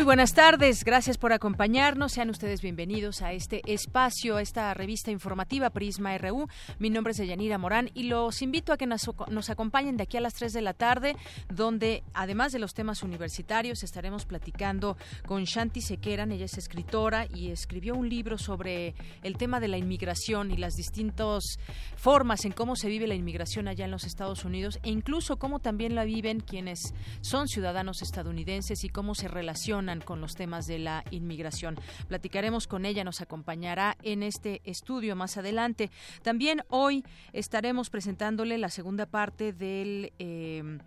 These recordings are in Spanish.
Muy buenas tardes, gracias por acompañarnos. Sean ustedes bienvenidos a este espacio, a esta revista informativa Prisma RU. Mi nombre es Yanira Morán y los invito a que nos, acompañen de aquí a las 3 de la tarde, donde además de los temas universitarios estaremos platicando con Shanti Sequeran. Ella es escritora y escribió un libro sobre el tema de la inmigración y las distintas formas en cómo se vive la inmigración allá en los Estados Unidos e incluso cómo también la viven quienes son ciudadanos estadounidenses y cómo se con los temas de la inmigración. Platicaremos con ella, nos acompañará en este estudio más adelante. También hoy estaremos presentándole la segunda parte del, eh,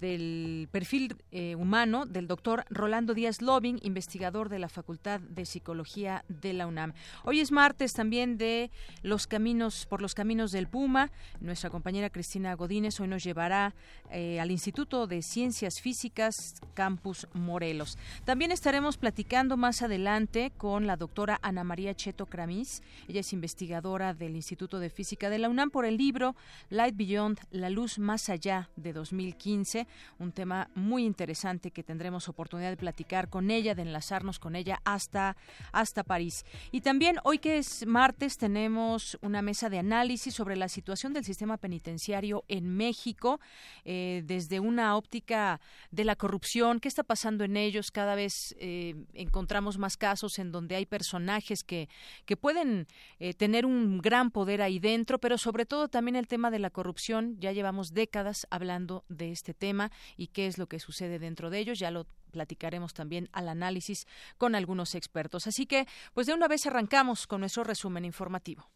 del perfil eh, humano del doctor Rolando Díaz Lobing, investigador de la Facultad de Psicología de la UNAM. Hoy es martes también de los caminos, por los caminos del Puma. Nuestra compañera Cristina Godínez hoy nos llevará eh, al Instituto de Ciencias Físicas Campus Morelos. También estaremos platicando más adelante con la doctora Ana María Cheto Cramis. Ella es investigadora del Instituto de Física de la UNAM por el libro Light Beyond, La Luz Más Allá de 2015, un tema muy interesante que tendremos oportunidad de platicar con ella, de enlazarnos con ella hasta, hasta París. Y también hoy que es martes tenemos una mesa de análisis sobre la situación del sistema penitenciario en México eh, desde una óptica de la corrupción, qué está pasando en ellos cada vez eh, encontramos más casos en donde hay personajes que, que pueden eh, tener un gran poder ahí dentro, pero sobre todo también el tema de la corrupción. Ya llevamos décadas hablando de este tema y qué es lo que sucede dentro de ellos. Ya lo platicaremos también al análisis con algunos expertos. Así que, pues de una vez arrancamos con nuestro resumen informativo.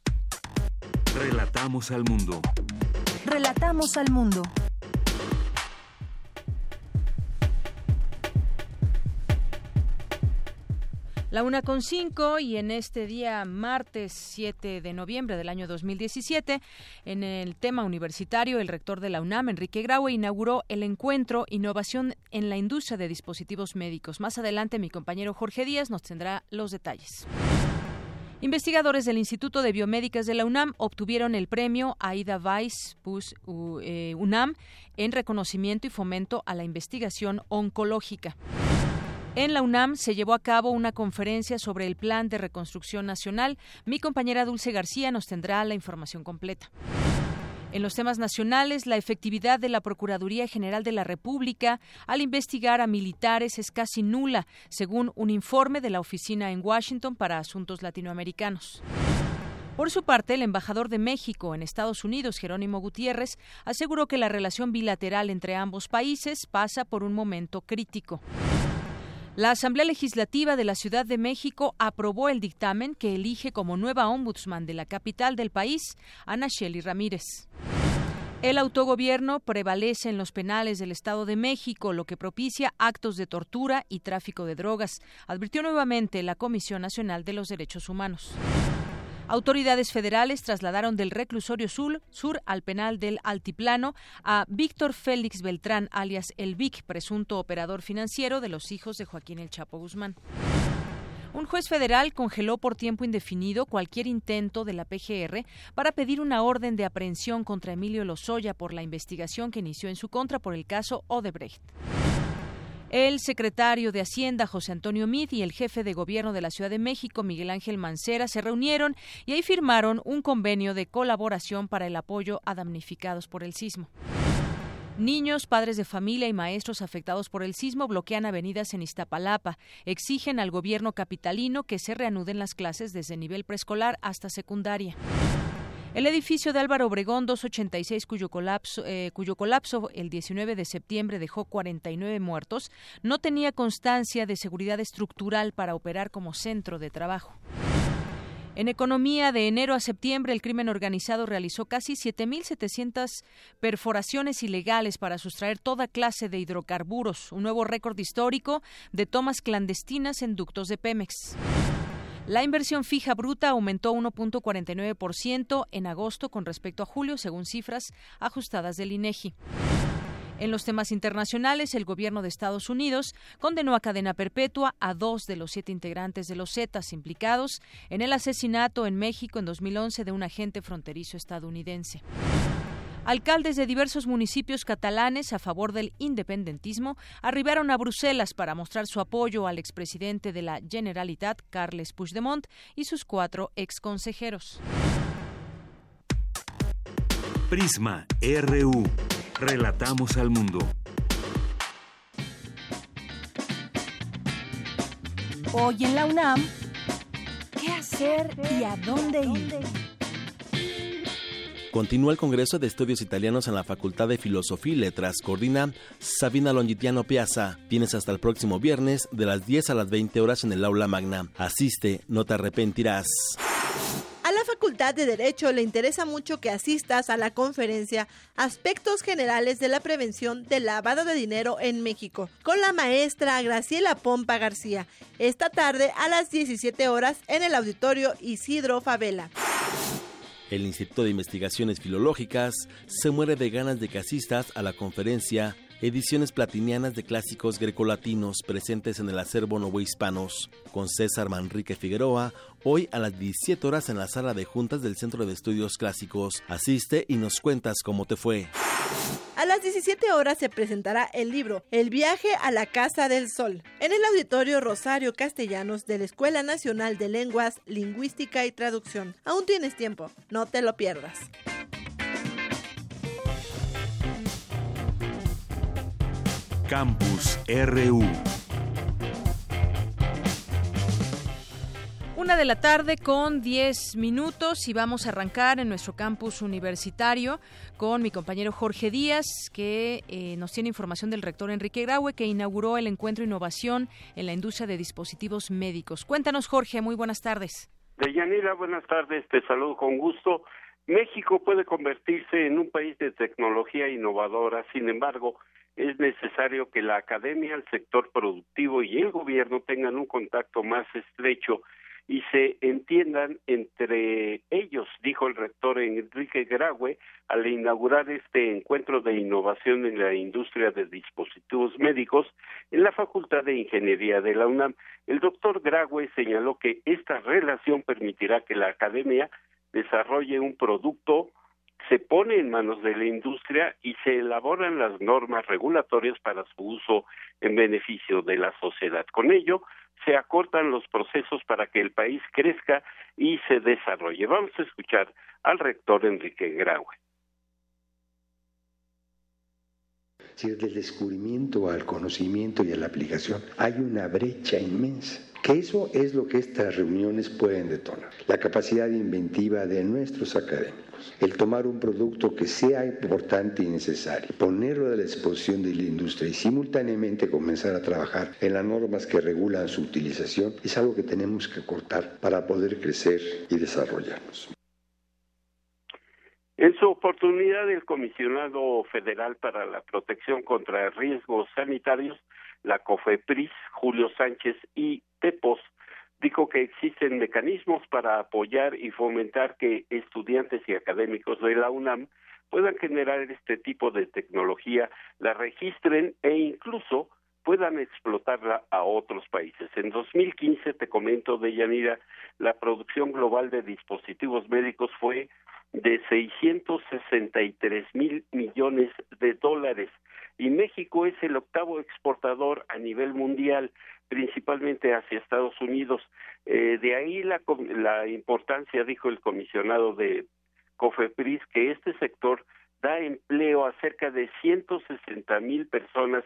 Relatamos al mundo. Relatamos al mundo. La una con cinco y en este día martes 7 de noviembre del año 2017, en el tema universitario, el rector de la UNAM, Enrique Graue, inauguró el encuentro Innovación en la Industria de Dispositivos Médicos. Más adelante, mi compañero Jorge Díaz nos tendrá los detalles. Investigadores del Instituto de Biomédicas de la UNAM obtuvieron el premio Aida Weiss eh, UNAM en reconocimiento y fomento a la investigación oncológica. En la UNAM se llevó a cabo una conferencia sobre el Plan de Reconstrucción Nacional. Mi compañera Dulce García nos tendrá la información completa. En los temas nacionales, la efectividad de la Procuraduría General de la República al investigar a militares es casi nula, según un informe de la oficina en Washington para asuntos latinoamericanos. Por su parte, el embajador de México en Estados Unidos, Jerónimo Gutiérrez, aseguró que la relación bilateral entre ambos países pasa por un momento crítico. La Asamblea Legislativa de la Ciudad de México aprobó el dictamen que elige como nueva ombudsman de la capital del país, Ana Shelley Ramírez. El autogobierno prevalece en los penales del Estado de México, lo que propicia actos de tortura y tráfico de drogas, advirtió nuevamente la Comisión Nacional de los Derechos Humanos. Autoridades federales trasladaron del reclusorio sur, sur, al penal del Altiplano a Víctor Félix Beltrán, alias El Vic, presunto operador financiero de los hijos de Joaquín El Chapo Guzmán. Un juez federal congeló por tiempo indefinido cualquier intento de la PGR para pedir una orden de aprehensión contra Emilio Lozoya por la investigación que inició en su contra por el caso Odebrecht. El secretario de Hacienda, José Antonio Mid, y el jefe de gobierno de la Ciudad de México, Miguel Ángel Mancera, se reunieron y ahí firmaron un convenio de colaboración para el apoyo a damnificados por el sismo. Niños, padres de familia y maestros afectados por el sismo bloquean avenidas en Iztapalapa. Exigen al gobierno capitalino que se reanuden las clases desde nivel preescolar hasta secundaria. El edificio de Álvaro Obregón 286, cuyo colapso, eh, cuyo colapso el 19 de septiembre dejó 49 muertos, no tenía constancia de seguridad estructural para operar como centro de trabajo. En economía, de enero a septiembre, el crimen organizado realizó casi 7.700 perforaciones ilegales para sustraer toda clase de hidrocarburos, un nuevo récord histórico de tomas clandestinas en ductos de Pemex. La inversión fija bruta aumentó 1.49% en agosto con respecto a julio, según cifras ajustadas del INEGI. En los temas internacionales, el gobierno de Estados Unidos condenó a cadena perpetua a dos de los siete integrantes de los Zetas implicados en el asesinato en México en 2011 de un agente fronterizo estadounidense. Alcaldes de diversos municipios catalanes a favor del independentismo arribaron a Bruselas para mostrar su apoyo al expresidente de la Generalitat, Carles Puigdemont, y sus cuatro exconsejeros. Prisma RU. Relatamos al mundo. Hoy en la UNAM, ¿qué hacer y a dónde ir? Continúa el Congreso de Estudios Italianos en la Facultad de Filosofía y Letras. Coordina Sabina Longitiano Piazza. Tienes hasta el próximo viernes de las 10 a las 20 horas en el aula magna. Asiste, no te arrepentirás. A la Facultad de Derecho le interesa mucho que asistas a la conferencia Aspectos Generales de la Prevención del Lavado de Dinero en México con la maestra Graciela Pompa García esta tarde a las 17 horas en el auditorio Isidro Favela. El Instituto de Investigaciones Filológicas se muere de ganas de que asistas a la conferencia ediciones platinianas de clásicos grecolatinos presentes en el acervo novohispanos, con César Manrique Figueroa, hoy a las 17 horas en la sala de juntas del Centro de Estudios Clásicos. Asiste y nos cuentas cómo te fue. A las 17 horas se presentará el libro El viaje a la Casa del Sol en el Auditorio Rosario Castellanos de la Escuela Nacional de Lenguas, Lingüística y Traducción. Aún tienes tiempo, no te lo pierdas. Campus RU. Una de la tarde con 10 minutos y vamos a arrancar en nuestro campus universitario con mi compañero Jorge Díaz, que eh, nos tiene información del rector Enrique Graue, que inauguró el encuentro Innovación en la industria de dispositivos médicos. Cuéntanos, Jorge, muy buenas tardes. Deyanira, buenas tardes, te saludo con gusto. México puede convertirse en un país de tecnología innovadora, sin embargo, es necesario que la academia, el sector productivo y el gobierno tengan un contacto más estrecho y se entiendan entre ellos, dijo el rector Enrique Graue al inaugurar este encuentro de innovación en la industria de dispositivos médicos en la Facultad de Ingeniería de la UNAM. El doctor Graue señaló que esta relación permitirá que la academia desarrolle un producto se pone en manos de la industria y se elaboran las normas regulatorias para su uso en beneficio de la sociedad. Con ello, se acortan los procesos para que el país crezca y se desarrolle. Vamos a escuchar al rector Enrique Graue. Si desde el descubrimiento al conocimiento y a la aplicación hay una brecha inmensa que eso es lo que estas reuniones pueden detonar. La capacidad inventiva de nuestros académicos, el tomar un producto que sea importante y necesario, ponerlo a la disposición de la industria y simultáneamente comenzar a trabajar en las normas que regulan su utilización, es algo que tenemos que cortar para poder crecer y desarrollarnos. En su oportunidad, el comisionado federal para la protección contra riesgos sanitarios la COFEPRIS, Julio Sánchez y TEPOS, dijo que existen mecanismos para apoyar y fomentar que estudiantes y académicos de la UNAM puedan generar este tipo de tecnología, la registren e incluso puedan explotarla a otros países. En 2015, te comento, de Yanira, la producción global de dispositivos médicos fue de 663 mil millones de dólares y México es el octavo exportador a nivel mundial, principalmente hacia Estados Unidos. Eh, de ahí la, la importancia, dijo el comisionado de COFEPRIS, que este sector da empleo a cerca de 160 mil personas,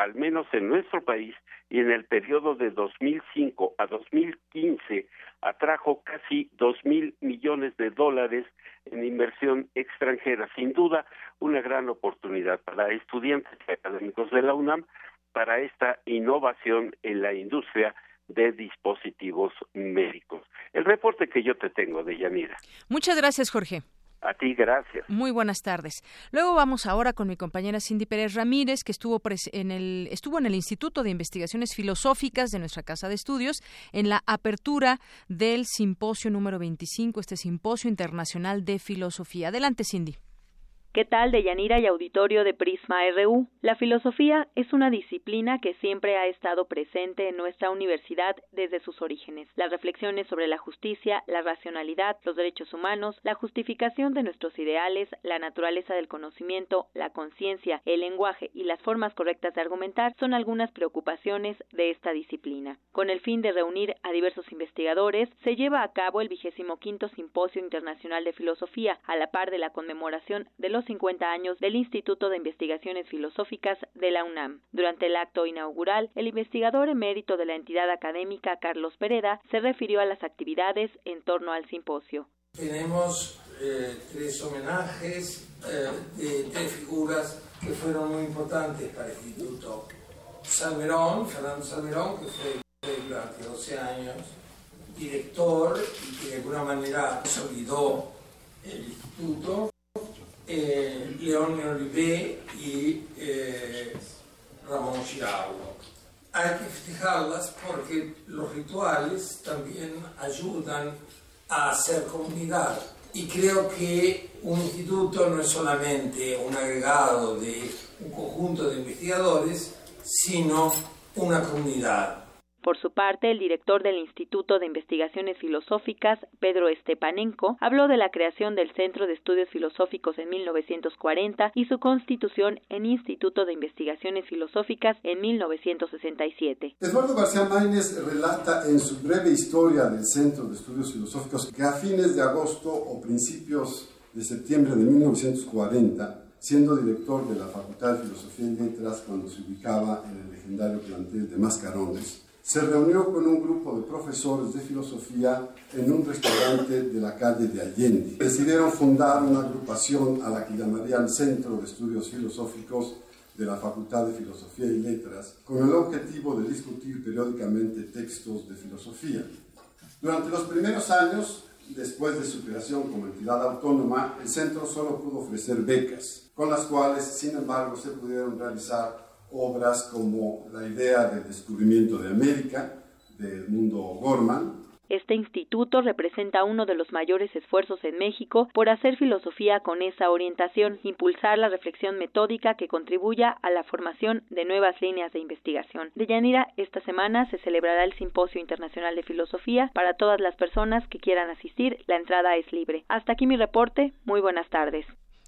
al menos en nuestro país, y en el periodo de 2005 a 2015 atrajo casi dos mil millones de dólares en inversión extranjera. Sin duda, una gran oportunidad para estudiantes y académicos de la UNAM para esta innovación en la industria de dispositivos médicos. El reporte que yo te tengo de Yanira. Muchas gracias, Jorge. A ti, gracias. Muy buenas tardes. Luego vamos ahora con mi compañera Cindy Pérez Ramírez, que estuvo, en el, estuvo en el Instituto de Investigaciones Filosóficas de nuestra Casa de Estudios en la apertura del simposio número 25, este simposio internacional de filosofía. Adelante, Cindy. ¿Qué tal, Deyanira y auditorio de Prisma RU? La filosofía es una disciplina que siempre ha estado presente en nuestra universidad desde sus orígenes. Las reflexiones sobre la justicia, la racionalidad, los derechos humanos, la justificación de nuestros ideales, la naturaleza del conocimiento, la conciencia, el lenguaje y las formas correctas de argumentar son algunas preocupaciones de esta disciplina. Con el fin de reunir a diversos investigadores, se lleva a cabo el vigésimo quinto Simposio Internacional de Filosofía, a la par de la conmemoración de los 50 años del Instituto de Investigaciones Filosóficas de la UNAM. Durante el acto inaugural, el investigador emérito de la entidad académica, Carlos Pereda, se refirió a las actividades en torno al simposio. Tenemos eh, tres homenajes eh, de tres figuras que fueron muy importantes para el Instituto. Salmerón, Fernando Salmerón, que fue durante 12 años director y que de alguna manera consolidó el instituto eh, León Olivé y eh, Ramón Giraudo. Hay que festejarlas porque los rituales también ayudan a hacer comunidad. Y creo que un instituto no es solamente un agregado de un conjunto de investigadores, sino una comunidad. Por su parte, el director del Instituto de Investigaciones Filosóficas, Pedro Estepanenko, habló de la creación del Centro de Estudios Filosóficos en 1940 y su constitución en Instituto de Investigaciones Filosóficas en 1967. Eduardo García Maínez relata en su breve historia del Centro de Estudios Filosóficos que a fines de agosto o principios de septiembre de 1940 siendo director de la Facultad de Filosofía y Letras cuando se ubicaba en el legendario plantel de Mascarones, se reunió con un grupo de profesores de filosofía en un restaurante de la calle de Allende. Decidieron fundar una agrupación a la que llamarían Centro de Estudios Filosóficos de la Facultad de Filosofía y Letras, con el objetivo de discutir periódicamente textos de filosofía. Durante los primeros años, después de su creación como entidad autónoma, el centro solo pudo ofrecer becas, con las cuales, sin embargo, se pudieron realizar obras como la idea del descubrimiento de América, del mundo Gorman. Este instituto representa uno de los mayores esfuerzos en México por hacer filosofía con esa orientación, impulsar la reflexión metódica que contribuya a la formación de nuevas líneas de investigación. De Yanira, esta semana se celebrará el Simposio Internacional de Filosofía para todas las personas que quieran asistir. La entrada es libre. Hasta aquí mi reporte. Muy buenas tardes.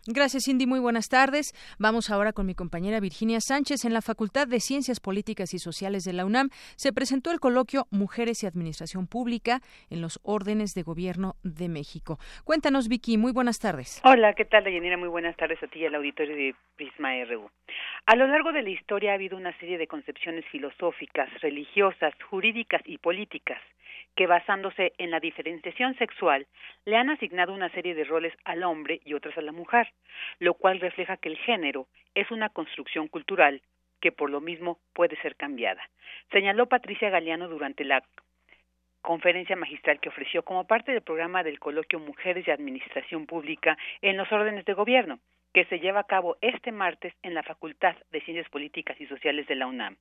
Gracias, Cindy. Muy buenas tardes. Vamos ahora con mi compañera Virginia Sánchez. En la Facultad de Ciencias Políticas y Sociales de la UNAM se presentó el coloquio Mujeres y Administración Pública en los órdenes de gobierno de México. Cuéntanos, Vicky. Muy buenas tardes. Hola, ¿qué tal, Deyanira? Muy buenas tardes a ti y al auditorio de Prisma RU. A lo largo de la historia ha habido una serie de concepciones filosóficas, religiosas, jurídicas y políticas que basándose en la diferenciación sexual le han asignado una serie de roles al hombre y otras a la mujer, lo cual refleja que el género es una construcción cultural que por lo mismo puede ser cambiada. Señaló Patricia Galeano durante la conferencia magistral que ofreció como parte del programa del coloquio Mujeres de Administración Pública en los órdenes de gobierno, que se lleva a cabo este martes en la Facultad de Ciencias Políticas y Sociales de la UNAM.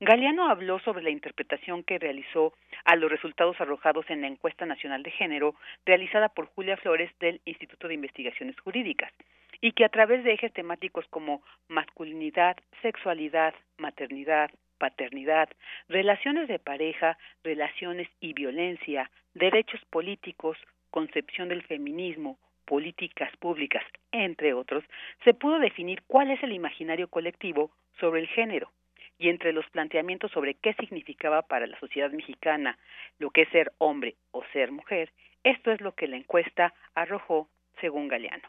Galeano habló sobre la interpretación que realizó a los resultados arrojados en la encuesta nacional de género realizada por Julia Flores del Instituto de Investigaciones Jurídicas y que a través de ejes temáticos como masculinidad, sexualidad, maternidad, paternidad, relaciones de pareja, relaciones y violencia, derechos políticos, concepción del feminismo, políticas públicas, entre otros, se pudo definir cuál es el imaginario colectivo sobre el género y entre los planteamientos sobre qué significaba para la sociedad mexicana lo que es ser hombre o ser mujer, esto es lo que la encuesta arrojó según Galeano.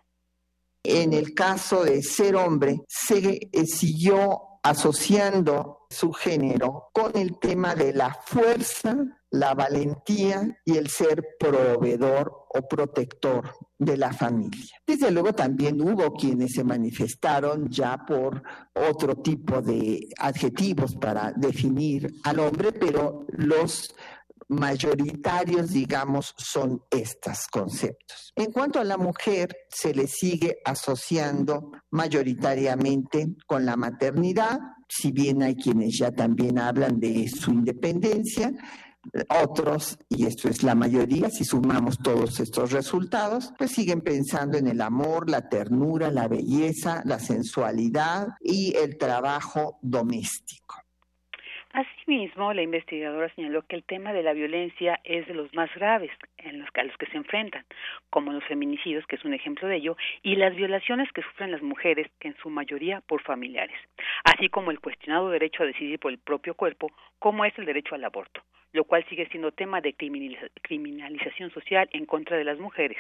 En el caso de ser hombre, se eh, siguió asociando su género con el tema de la fuerza la valentía y el ser proveedor o protector de la familia. Desde luego también hubo quienes se manifestaron ya por otro tipo de adjetivos para definir al hombre, pero los mayoritarios, digamos, son estos conceptos. En cuanto a la mujer, se le sigue asociando mayoritariamente con la maternidad, si bien hay quienes ya también hablan de su independencia, otros, y esto es la mayoría, si sumamos todos estos resultados, pues siguen pensando en el amor, la ternura, la belleza, la sensualidad y el trabajo doméstico. Asimismo, la investigadora señaló que el tema de la violencia es de los más graves en los, a los que se enfrentan, como los feminicidios, que es un ejemplo de ello, y las violaciones que sufren las mujeres, que en su mayoría por familiares, así como el cuestionado derecho a decidir por el propio cuerpo, como es el derecho al aborto lo cual sigue siendo tema de criminalización social en contra de las mujeres.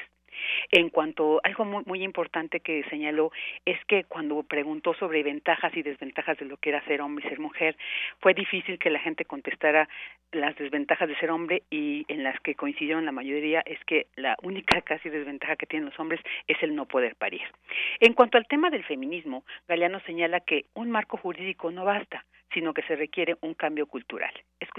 En cuanto algo muy, muy importante que señaló es que cuando preguntó sobre ventajas y desventajas de lo que era ser hombre y ser mujer, fue difícil que la gente contestara las desventajas de ser hombre y en las que coincidieron la mayoría es que la única casi desventaja que tienen los hombres es el no poder parir. En cuanto al tema del feminismo, Galeano señala que un marco jurídico no basta, sino que se requiere un cambio cultural.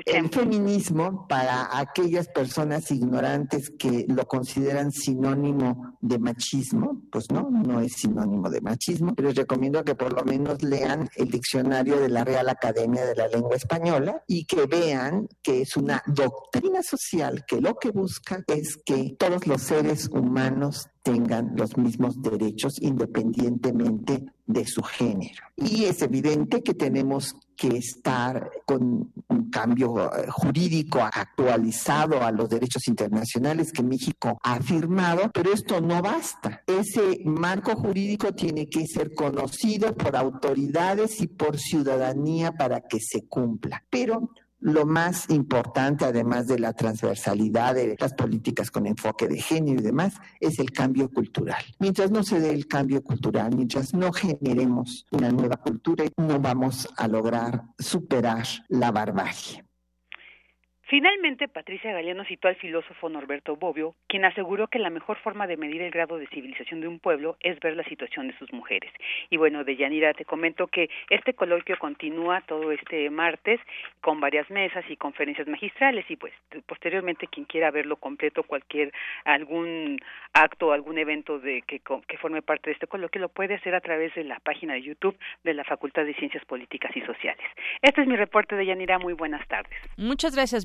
El feminismo, para aquellas personas ignorantes que lo consideran sinónimo de machismo, pues no, no es sinónimo de machismo. Les recomiendo que por lo menos lean el diccionario de la Real Academia de la Lengua Española y que vean que es una doctrina social que lo que busca es que todos los seres humanos tengan los mismos derechos independientemente de su género. Y es evidente que tenemos que estar con un cambio eh, jurídico actualizado a los derechos internacionales que México ha firmado, pero esto no basta. Ese marco jurídico tiene que ser conocido por autoridades y por ciudadanía para que se cumpla. Pero lo más importante, además de la transversalidad de las políticas con enfoque de género y demás, es el cambio cultural. Mientras no se dé el cambio cultural, mientras no generemos una nueva cultura, no vamos a lograr superar la barbarie. Finalmente, Patricia Galeano citó al filósofo Norberto Bobbio, quien aseguró que la mejor forma de medir el grado de civilización de un pueblo es ver la situación de sus mujeres. Y bueno, de Yanira te comento que este coloquio continúa todo este martes con varias mesas y conferencias magistrales y pues posteriormente quien quiera verlo completo, cualquier algún acto, algún evento de que, que forme parte de este coloquio lo puede hacer a través de la página de YouTube de la Facultad de Ciencias Políticas y Sociales. Este es mi reporte de Yanira. Muy buenas tardes. Muchas gracias,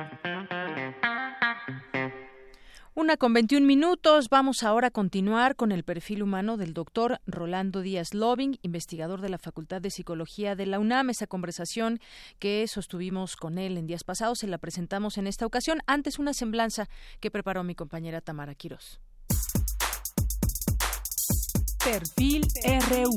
Una con 21 minutos. Vamos ahora a continuar con el perfil humano del doctor Rolando Díaz Loving, investigador de la Facultad de Psicología de la UNAM. Esa conversación que sostuvimos con él en días pasados se la presentamos en esta ocasión. Antes, una semblanza que preparó mi compañera Tamara Quirós. Perfil RU.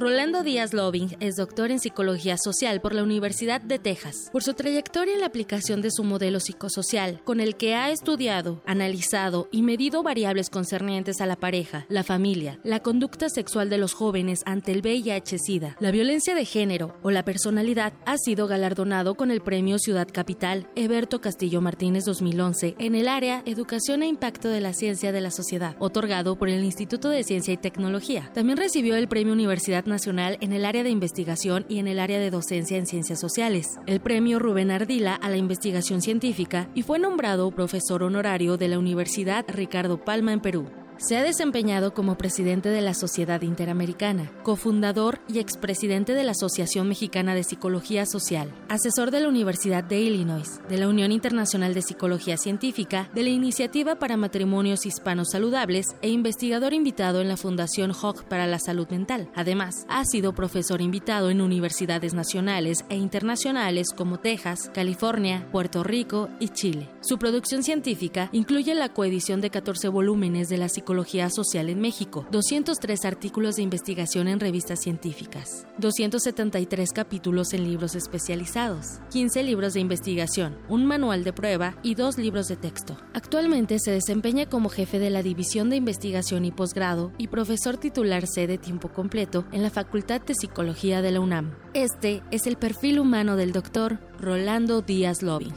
Rolando Díaz Loving es doctor en psicología social por la Universidad de Texas. Por su trayectoria en la aplicación de su modelo psicosocial, con el que ha estudiado, analizado y medido variables concernientes a la pareja, la familia, la conducta sexual de los jóvenes ante el VIH-Sida, la violencia de género o la personalidad, ha sido galardonado con el Premio Ciudad Capital Eberto Castillo Martínez 2011 en el área Educación e Impacto de la Ciencia de la Sociedad, otorgado por el Instituto de Ciencia y Tecnología. También recibió el Premio Universidad Nacional en el área de investigación y en el área de docencia en ciencias sociales, el premio Rubén Ardila a la investigación científica y fue nombrado profesor honorario de la Universidad Ricardo Palma en Perú. Se ha desempeñado como presidente de la Sociedad Interamericana, cofundador y expresidente de la Asociación Mexicana de Psicología Social, asesor de la Universidad de Illinois, de la Unión Internacional de Psicología Científica, de la Iniciativa para Matrimonios Hispanos Saludables e investigador invitado en la Fundación Hawk para la Salud Mental. Además, ha sido profesor invitado en universidades nacionales e internacionales como Texas, California, Puerto Rico y Chile. Su producción científica incluye la coedición de 14 volúmenes de la psicología psicología social en México, 203 artículos de investigación en revistas científicas, 273 capítulos en libros especializados, 15 libros de investigación, un manual de prueba y dos libros de texto. Actualmente se desempeña como jefe de la División de Investigación y Posgrado y profesor titular C de tiempo completo en la Facultad de Psicología de la UNAM. Este es el perfil humano del doctor Rolando Díaz Loving.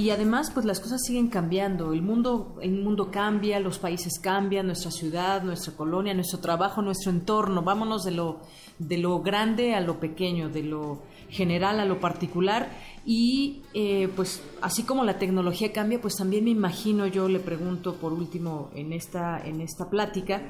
Y además pues las cosas siguen cambiando. El mundo el mundo cambia los países cambian nuestra ciudad nuestra colonia nuestro trabajo nuestro entorno. Vámonos de lo de lo grande a lo pequeño de lo general a lo particular. Y eh, pues así como la tecnología cambia pues también me imagino yo le pregunto por último en esta en esta plática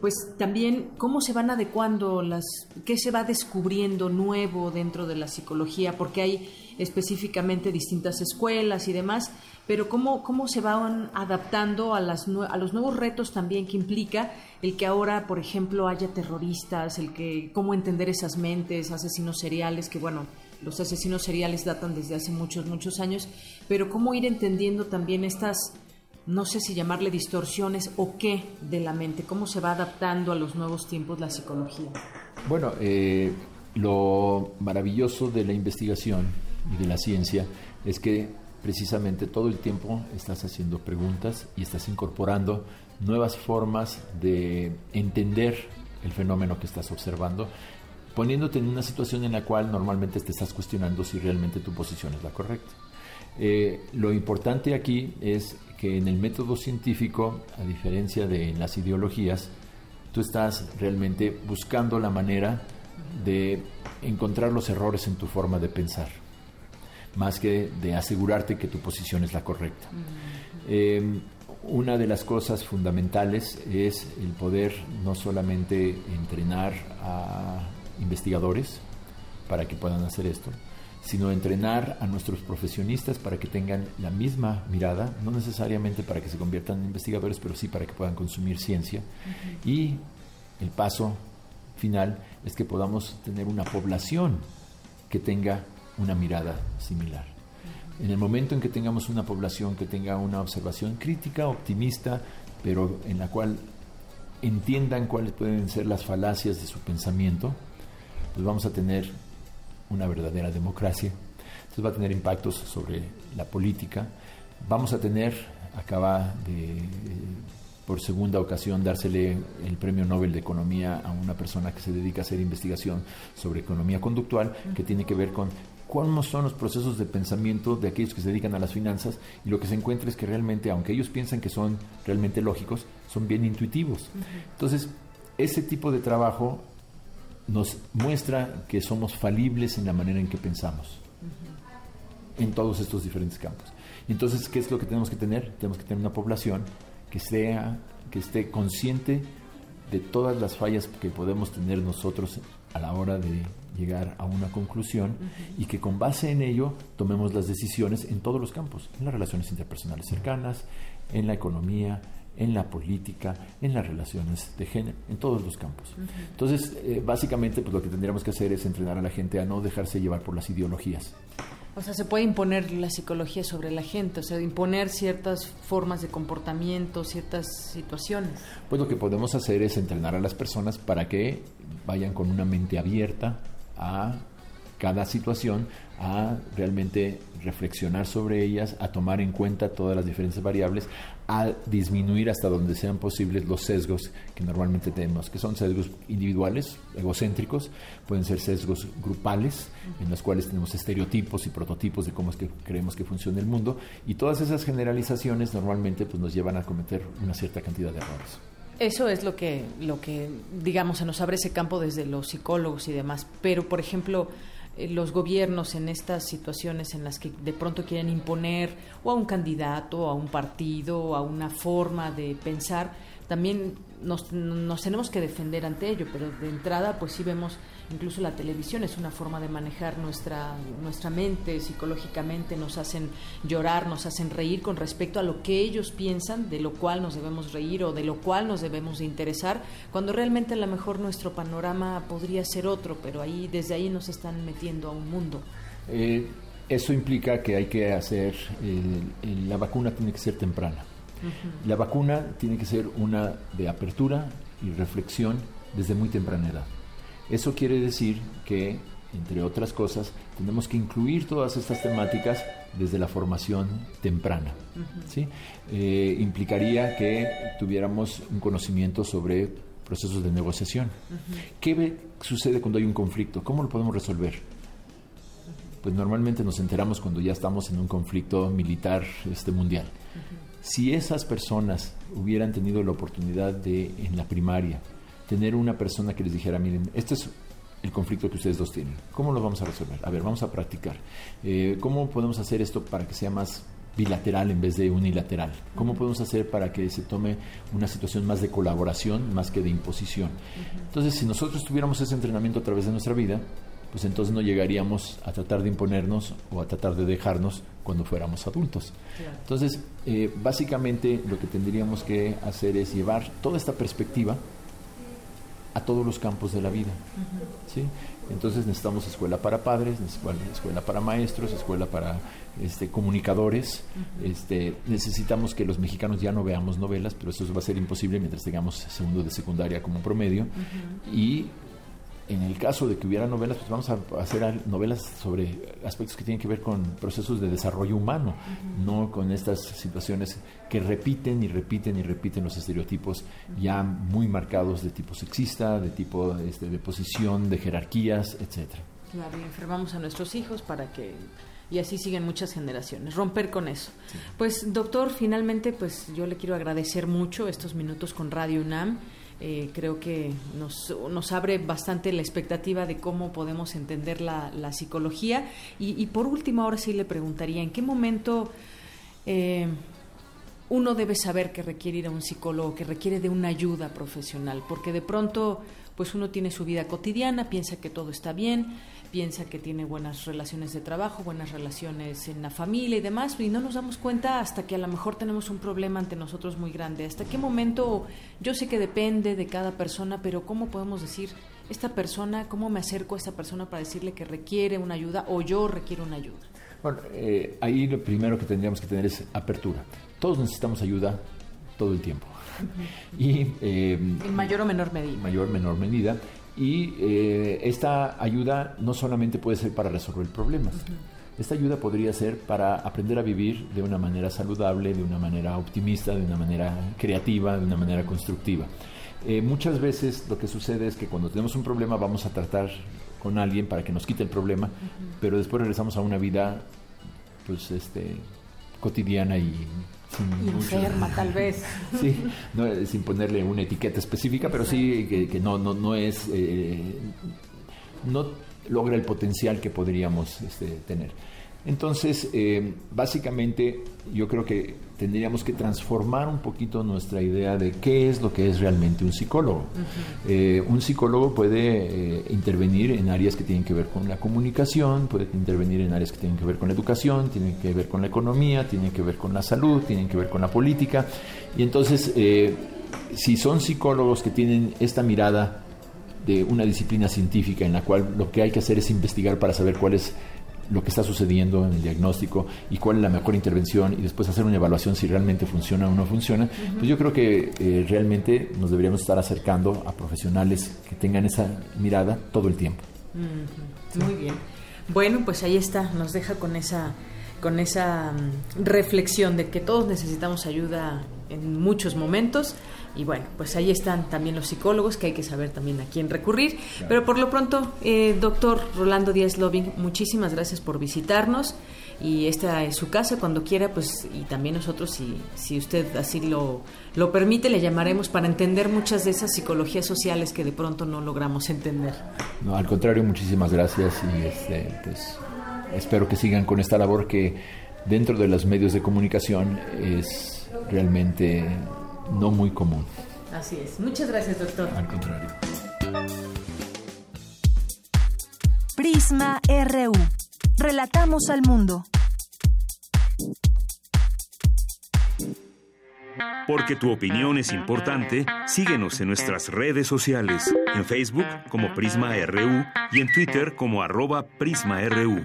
pues también cómo se van adecuando las qué se va descubriendo nuevo dentro de la psicología porque hay específicamente distintas escuelas y demás, pero cómo, cómo se van adaptando a, las, a los nuevos retos también que implica el que ahora, por ejemplo, haya terroristas, el que cómo entender esas mentes, asesinos seriales, que bueno, los asesinos seriales datan desde hace muchos, muchos años, pero cómo ir entendiendo también estas, no sé si llamarle distorsiones o qué de la mente, cómo se va adaptando a los nuevos tiempos la psicología. Bueno, eh, lo maravilloso de la investigación y de la ciencia es que precisamente todo el tiempo estás haciendo preguntas y estás incorporando nuevas formas de entender el fenómeno que estás observando, poniéndote en una situación en la cual normalmente te estás cuestionando si realmente tu posición es la correcta. Eh, lo importante aquí es que en el método científico, a diferencia de las ideologías, tú estás realmente buscando la manera de encontrar los errores en tu forma de pensar más que de asegurarte que tu posición es la correcta. Em, una de las cosas fundamentales es el poder no solamente entrenar a investigadores para que puedan hacer esto, sino entrenar a nuestros profesionistas para que tengan la misma mirada, no necesariamente para que se conviertan en investigadores, pero sí para que puedan consumir ciencia. Y el paso final es que podamos tener una población que tenga una mirada similar. En el momento en que tengamos una población que tenga una observación crítica, optimista, pero en la cual entiendan cuáles pueden ser las falacias de su pensamiento, pues vamos a tener una verdadera democracia. Entonces va a tener impactos sobre la política. Vamos a tener, acaba de por segunda ocasión dársele el premio Nobel de Economía a una persona que se dedica a hacer investigación sobre economía conductual, que tiene que ver con cuáles son los procesos de pensamiento de aquellos que se dedican a las finanzas y lo que se encuentra es que realmente, aunque ellos piensan que son realmente lógicos, son bien intuitivos. Entonces, ese tipo de trabajo nos muestra que somos falibles en la manera en que pensamos en todos estos diferentes campos. Entonces, ¿qué es lo que tenemos que tener? Tenemos que tener una población que sea que esté consciente de todas las fallas que podemos tener nosotros a la hora de llegar a una conclusión y que con base en ello tomemos las decisiones en todos los campos, en las relaciones interpersonales cercanas, en la economía, en la política, en las relaciones de género, en todos los campos. Entonces, eh, básicamente, pues lo que tendríamos que hacer es entrenar a la gente a no dejarse llevar por las ideologías. O sea, se puede imponer la psicología sobre la gente, o sea, imponer ciertas formas de comportamiento, ciertas situaciones. Pues lo que podemos hacer es entrenar a las personas para que vayan con una mente abierta a cada situación, a realmente reflexionar sobre ellas, a tomar en cuenta todas las diferentes variables, a disminuir hasta donde sean posibles los sesgos que normalmente tenemos, que son sesgos individuales, egocéntricos, pueden ser sesgos grupales, en los cuales tenemos estereotipos y prototipos de cómo es que creemos que funciona el mundo, y todas esas generalizaciones normalmente pues, nos llevan a cometer una cierta cantidad de errores. Eso es lo que, lo que, digamos, se nos abre ese campo desde los psicólogos y demás. Pero, por ejemplo, los gobiernos en estas situaciones en las que de pronto quieren imponer o a un candidato, o a un partido, o a una forma de pensar, también nos, nos tenemos que defender ante ello. Pero de entrada, pues sí vemos incluso la televisión es una forma de manejar nuestra, nuestra mente psicológicamente, nos hacen llorar, nos hacen reír con respecto a lo que ellos piensan, de lo cual nos debemos reír o de lo cual nos debemos interesar, cuando realmente a lo mejor nuestro panorama podría ser otro, pero ahí desde ahí nos están metiendo a un mundo. Eh, eso implica que hay que hacer, la vacuna tiene que ser temprana. La vacuna tiene que ser una de apertura y reflexión desde muy temprana edad. Eso quiere decir que, entre otras cosas, tenemos que incluir todas estas temáticas desde la formación temprana. ¿sí? Eh, implicaría que tuviéramos un conocimiento sobre procesos de negociación. ¿Qué sucede cuando hay un conflicto? ¿Cómo lo podemos resolver? Pues normalmente nos enteramos cuando ya estamos en un conflicto militar este, mundial. Si esas personas hubieran tenido la oportunidad de, en la primaria, tener una persona que les dijera, miren, este es el conflicto que ustedes dos tienen, ¿cómo lo vamos a resolver? A ver, vamos a practicar. Eh, ¿Cómo podemos hacer esto para que sea más bilateral en vez de unilateral? ¿Cómo podemos hacer para que se tome una situación más de colaboración más que de imposición? Entonces, si nosotros tuviéramos ese entrenamiento a través de nuestra vida, pues entonces no llegaríamos a tratar de imponernos o a tratar de dejarnos cuando fuéramos adultos. Entonces, eh, básicamente lo que tendríamos que hacer es llevar toda esta perspectiva a todos los campos de la vida. ¿sí? Entonces necesitamos escuela para padres, escuela para maestros, escuela para este, comunicadores. este, necesitamos que los mexicanos ya no veamos novelas, pero eso va a ser imposible mientras tengamos segundo de secundaria como promedio. Y en el caso de que hubiera novelas, pues vamos a hacer novelas sobre aspectos que tienen que ver con procesos de desarrollo humano, no con estas situaciones que repiten y repiten y repiten los estereotipos ya muy marcados de tipo sexista, de tipo este, de posición, de jerarquías, etcétera. Claro, y enfermamos a nuestros hijos para que y así siguen muchas generaciones. Romper con eso. Pues doctor, finalmente, pues yo le quiero agradecer mucho estos minutos con Radio UNAM. Eh, creo que nos, nos, abre bastante la expectativa de cómo podemos entender la, psicología. Y, por último, ahora sí le preguntaría, ¿en qué momento eh, uno debe saber que requiere ir a un psicólogo, que requiere de una ayuda profesional? Porque de pronto, pues uno tiene su vida cotidiana, piensa que todo está bien, piensa que tiene buenas relaciones de trabajo, buenas relaciones en la familia y demás, y no nos damos cuenta hasta que a lo mejor tenemos un problema ante nosotros muy grande. ¿Hasta qué momento? Yo sé que depende de cada persona, pero ¿cómo podemos decir, esta persona, cómo me acerco a esta persona para decirle que requiere una ayuda o yo requiero una ayuda? Bueno, eh, ahí lo primero que tendríamos que tener es apertura. Todos necesitamos ayuda todo el tiempo. y, eh, en mayor o menor medida. mayor o menor medida. Y eh, esta ayuda no solamente puede ser para resolver problemas, esta ayuda podría ser para aprender a vivir de una manera saludable, de una manera optimista, de una manera creativa, de una manera constructiva. Eh, muchas veces lo que sucede es que cuando tenemos un problema vamos a tratar con alguien para que nos quite el problema, pero después regresamos a una vida pues este cotidiana y enferma tal vez. Sí, sin ponerle una etiqueta específica, pero sí que, no, no, no es, eh, no logra el potencial que podríamos este, tener. Entonces, eh, básicamente, yo creo que tendríamos que transformar un poquito nuestra idea de qué es lo que es realmente un psicólogo. Eh, un psicólogo puede eh, intervenir en áreas que tienen que ver con la comunicación, puede intervenir en áreas que tienen que ver con la educación, tienen que ver con la economía, tienen que ver con la salud, tienen que ver con la política. Y entonces, si son psicólogos que tienen esta mirada de una disciplina científica en la cual lo que hay que hacer es investigar para saber cuál es lo que está sucediendo en el diagnóstico y cuál es la mejor intervención y después hacer una evaluación si realmente funciona o no funciona, pues yo creo que eh, realmente nos deberíamos estar acercando a profesionales que tengan esa mirada todo el tiempo. Muy bien. Bueno, pues ahí está, nos deja con esa con esa mm, reflexión de que todos necesitamos ayuda en muchos momentos y bueno, pues ahí están también los psicólogos, que hay que saber también a quién recurrir. Pero por lo pronto, eh, doctor Rolando Díaz Loving, muchísimas gracias por visitarnos. Y esta es su casa, cuando quiera, pues, y también nosotros, si, si usted así lo, lo permite, le llamaremos para entender muchas de esas psicologías sociales que de pronto no logramos entender. No, al contrario, muchísimas gracias y este, pues, espero que sigan con esta labor que dentro de los medios de comunicación es realmente no muy común. Así es. Muchas gracias, doctor. Al contrario. Prisma RU. Relatamos al mundo. Porque tu opinión es importante, síguenos en nuestras redes sociales, en Facebook como Prisma RU y en Twitter como arroba PrismaRU.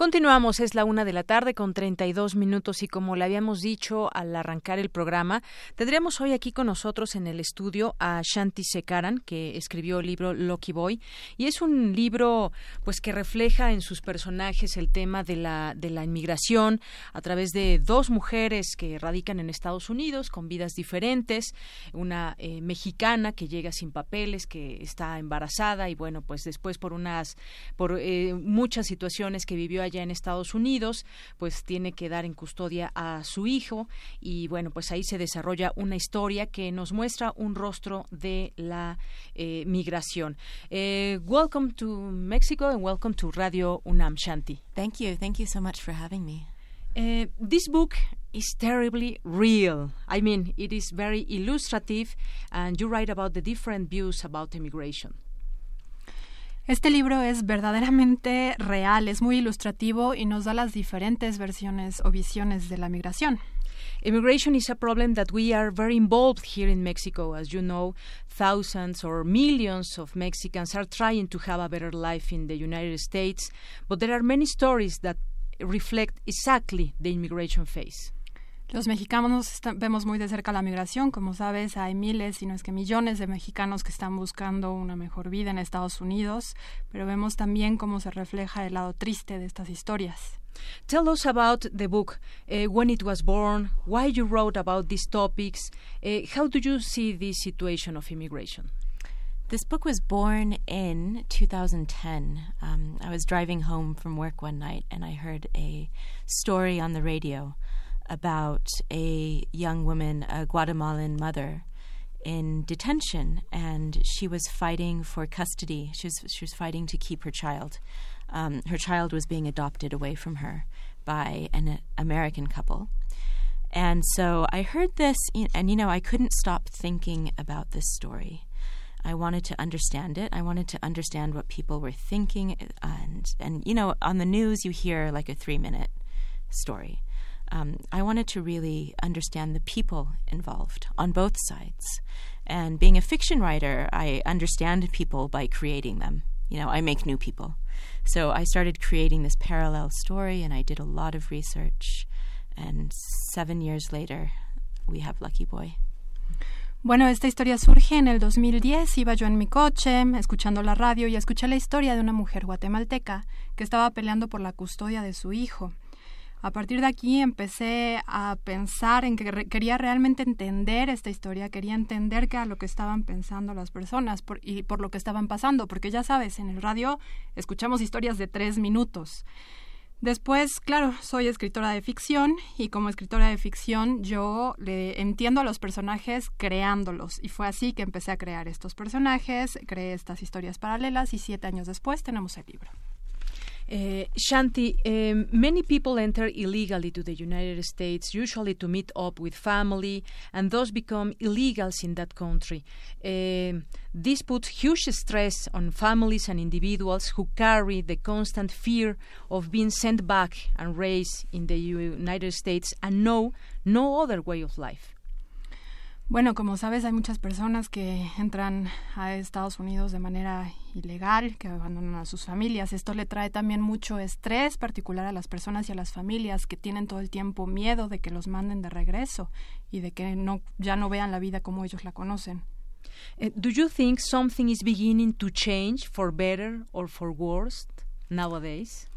Continuamos, es la una de la tarde con 32 minutos y como le habíamos dicho al arrancar el programa, tendríamos hoy aquí con nosotros en el estudio a Shanti Sekaran, que escribió el libro Lucky Boy y es un libro pues que refleja en sus personajes el tema de la, de la inmigración a través de dos mujeres que radican en Estados Unidos con vidas diferentes, una eh, mexicana que llega sin papeles, que está embarazada y bueno, pues después por unas, por eh, muchas situaciones que vivió allá en Estados Unidos, pues tiene que dar en custodia a su hijo y bueno, pues ahí se desarrolla una historia que nos muestra un rostro de la eh, migración. Eh, welcome to Mexico and welcome to Radio UNAM Shanti. Thank you. Thank you so much for having me. Uh, this book is terribly real. I mean, it is very illustrative, and you write about the different views about immigration. Este libro es verdaderamente real, es muy ilustrativo y nos da las diferentes versiones o visiones de la migración. Immigration is a problem that we are very involved here in Mexico. As you know, thousands or millions of Mexicans are trying to have a better life in the United States, but there are many stories that reflect exactly the immigration phase. Los mexicanos vemos muy de cerca la migración. Como sabes, hay miles, si no es que millones de mexicanos que están buscando una mejor vida en Estados Unidos, pero vemos también cómo se refleja el lado triste de estas historias. Tell us about the book, uh, when it was born, why you wrote about these topics, uh, how do you see this situation of immigration? This book was born in 2010. Um, I was driving home from work one night and I heard a story on the radio about a young woman, a Guatemalan mother, in detention, and she was fighting for custody. She was she was fighting to keep her child. Um, her child was being adopted away from her by an American couple. And so I heard this, and you know, I couldn't stop thinking about this story. I wanted to understand it. I wanted to understand what people were thinking, and and you know, on the news you hear like a three minute story um, I wanted to really understand the people involved on both sides. And being a fiction writer, I understand people by creating them. You know, I make new people. So I started creating this parallel story and I did a lot of research. And seven years later, we have Lucky Boy. Bueno, esta historia surge en el 2010. Iba yo en mi coche, escuchando la radio, y escuché la historia de una mujer guatemalteca que estaba peleando por la custodia de su hijo. A partir de aquí empecé a pensar en que quería realmente entender esta historia, quería entender qué era lo que estaban pensando las personas y por lo que estaban pasando, porque ya sabes, en el radio escuchamos historias de tres minutos. Después, claro, soy escritora de ficción y como escritora de ficción yo le entiendo a los personajes creándolos y fue así que empecé a crear estos personajes, creé estas historias paralelas y siete años después tenemos el libro. Uh, Shanti, um, many people enter illegally to the United States, usually to meet up with family, and thus become illegals in that country. Uh, this puts huge stress on families and individuals who carry the constant fear of being sent back and raised in the United States and know no other way of life. Bueno, como sabes, hay muchas personas que entran a Estados Unidos de manera ilegal, que abandonan a sus familias. Esto le trae también mucho estrés, particular a las personas y a las familias que tienen todo el tiempo miedo de que los manden de regreso y de que no ya no vean la vida como ellos la conocen. Uh, do you think something is beginning to change for better or for worse nowadays?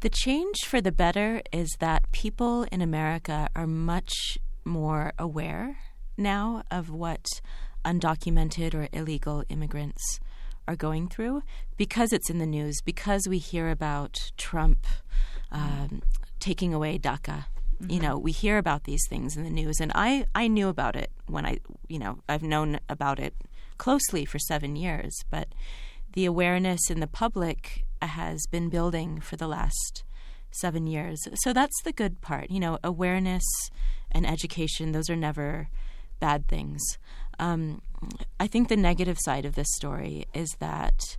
The change for the better is that people in America are much more aware now of what undocumented or illegal immigrants are going through because it's in the news, because we hear about Trump um, taking away DACA. Mm-hmm. You know, we hear about these things in the news, and I, I knew about it when I, you know, I've known about it closely for seven years, but the awareness in the public has been building for the last seven years. So that's the good part. You know, awareness and education, those are never bad things. Um, I think the negative side of this story is that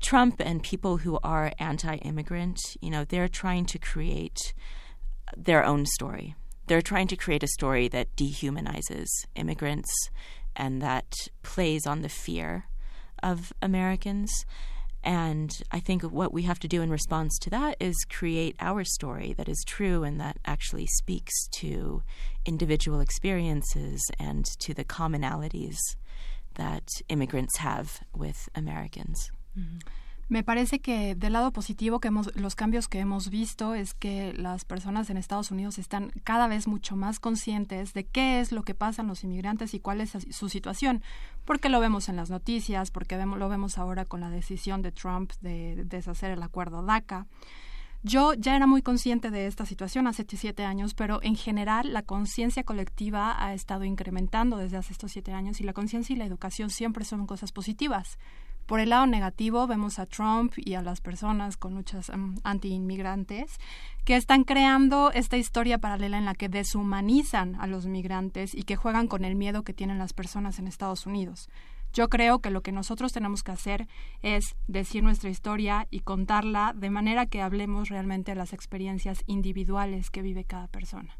Trump and people who are anti immigrant, you know, they're trying to create their own story. They're trying to create a story that dehumanizes immigrants and that plays on the fear of Americans. And I think what we have to do in response to that is create our story that is true and that actually speaks to individual experiences and to the commonalities that immigrants have with Americans. Mm-hmm. Me parece que del lado positivo que hemos, los cambios que hemos visto es que las personas en Estados Unidos están cada vez mucho más conscientes de qué es lo que pasa en los inmigrantes y cuál es su situación, porque lo vemos en las noticias, porque vemos, lo vemos ahora con la decisión de Trump de deshacer el acuerdo DACA. Yo ya era muy consciente de esta situación hace siete años, pero en general la conciencia colectiva ha estado incrementando desde hace estos siete años y la conciencia y la educación siempre son cosas positivas. Por el lado negativo vemos a Trump y a las personas con luchas um, anti-inmigrantes que están creando esta historia paralela en la que deshumanizan a los migrantes y que juegan con el miedo que tienen las personas en Estados Unidos. Yo creo que lo que nosotros tenemos que hacer es decir nuestra historia y contarla de manera que hablemos realmente de las experiencias individuales que vive cada persona.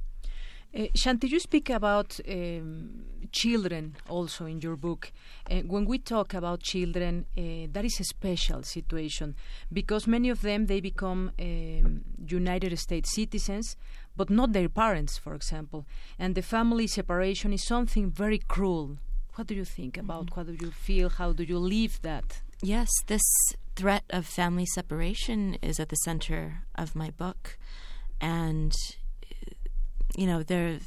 Uh, Shanti, you speak about um, children also in your book. Uh, when we talk about children, uh, that is a special situation because many of them they become um, United States citizens, but not their parents, for example. And the family separation is something very cruel. What do you think about? Mm-hmm. What do you feel? How do you live that? Yes, this threat of family separation is at the center of my book, and you know, there.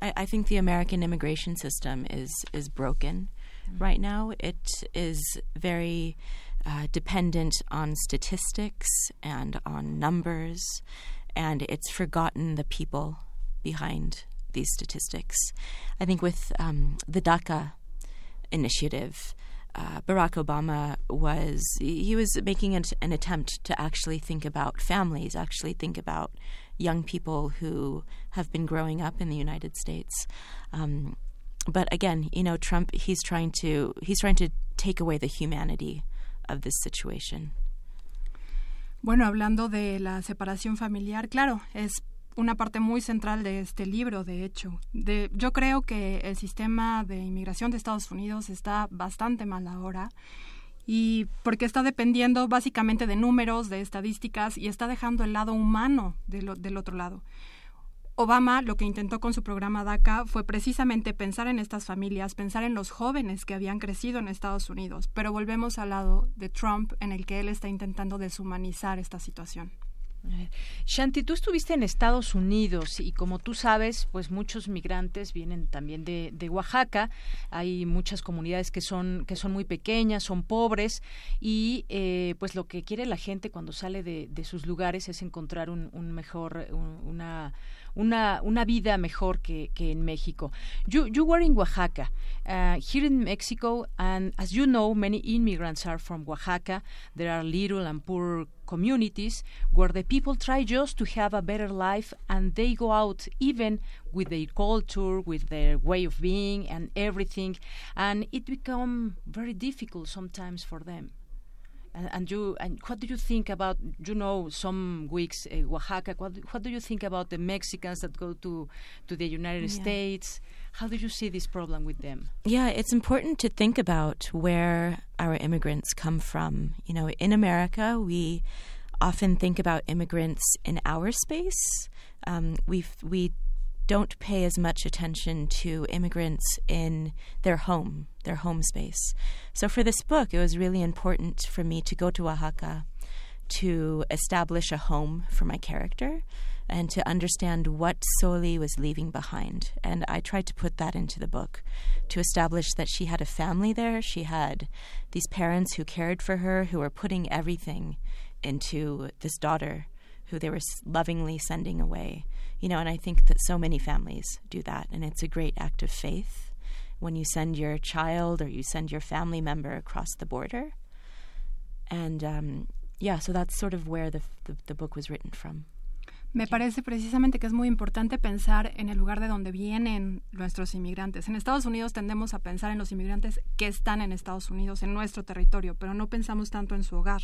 I, I, think the American immigration system is is broken mm-hmm. right now. It is very uh, dependent on statistics and on numbers, and it's forgotten the people behind these statistics. I think with um, the DACA initiative, uh, Barack Obama was he was making an, an, attempt to actually think about families, actually think about young people who have been growing up in the United States. Um, but again, you know, Trump he's trying to he's trying to take away the humanity of this situation. Bueno, hablando de la separación familiar, claro, es una parte muy central de este libro, de hecho. De, yo creo que el sistema de inmigración de Estados Unidos está bastante mal ahora y porque está dependiendo básicamente de números, de estadísticas y está dejando el lado humano del otro lado. Obama lo que intentó con su programa DACA fue precisamente pensar en estas familias, pensar en los jóvenes que habían crecido en Estados Unidos, pero volvemos al lado de Trump en el que él está intentando deshumanizar esta situación. Shanti, tú estuviste en Estados Unidos y como tú sabes, pues muchos migrantes vienen también de, Oaxaca. Hay muchas comunidades que son que son muy pequeñas, son pobres y eh, pues lo que quiere la gente cuando sale de, sus lugares es encontrar un, mejor una una, vida mejor que, que en México. You, you were in Oaxaca, uh, here in Mexico, and as you know, many immigrants are from Oaxaca. There are little and poor communities where the people try just to have a better life and they go out even with their culture, with their way of being and everything, and it become very difficult sometimes for them. And, and, you and what do you think about you know some weeks uh, Oaxaca? What, what do you think about the Mexicans that go to to the United yeah. States? How do you see this problem with them? Yeah, it's important to think about where our immigrants come from. You know, in America, we often think about immigrants in our space. Um, we we don't pay as much attention to immigrants in their home, their home space. So for this book, it was really important for me to go to Oaxaca to establish a home for my character and to understand what Soli was leaving behind. And I tried to put that into the book to establish that she had a family there. She had these parents who cared for her, who were putting everything into this daughter who they were lovingly sending away. You know, and I think that so many families do that, and it's a great act of faith when you send your child or you send your family member across the border. And um, yeah, so that's sort of where the, the, the book was written from. Me parece precisamente que es muy importante pensar en el lugar de donde vienen nuestros inmigrantes. En Estados Unidos tendemos a pensar en los inmigrantes que están en Estados Unidos, en nuestro territorio, pero no pensamos tanto en su hogar.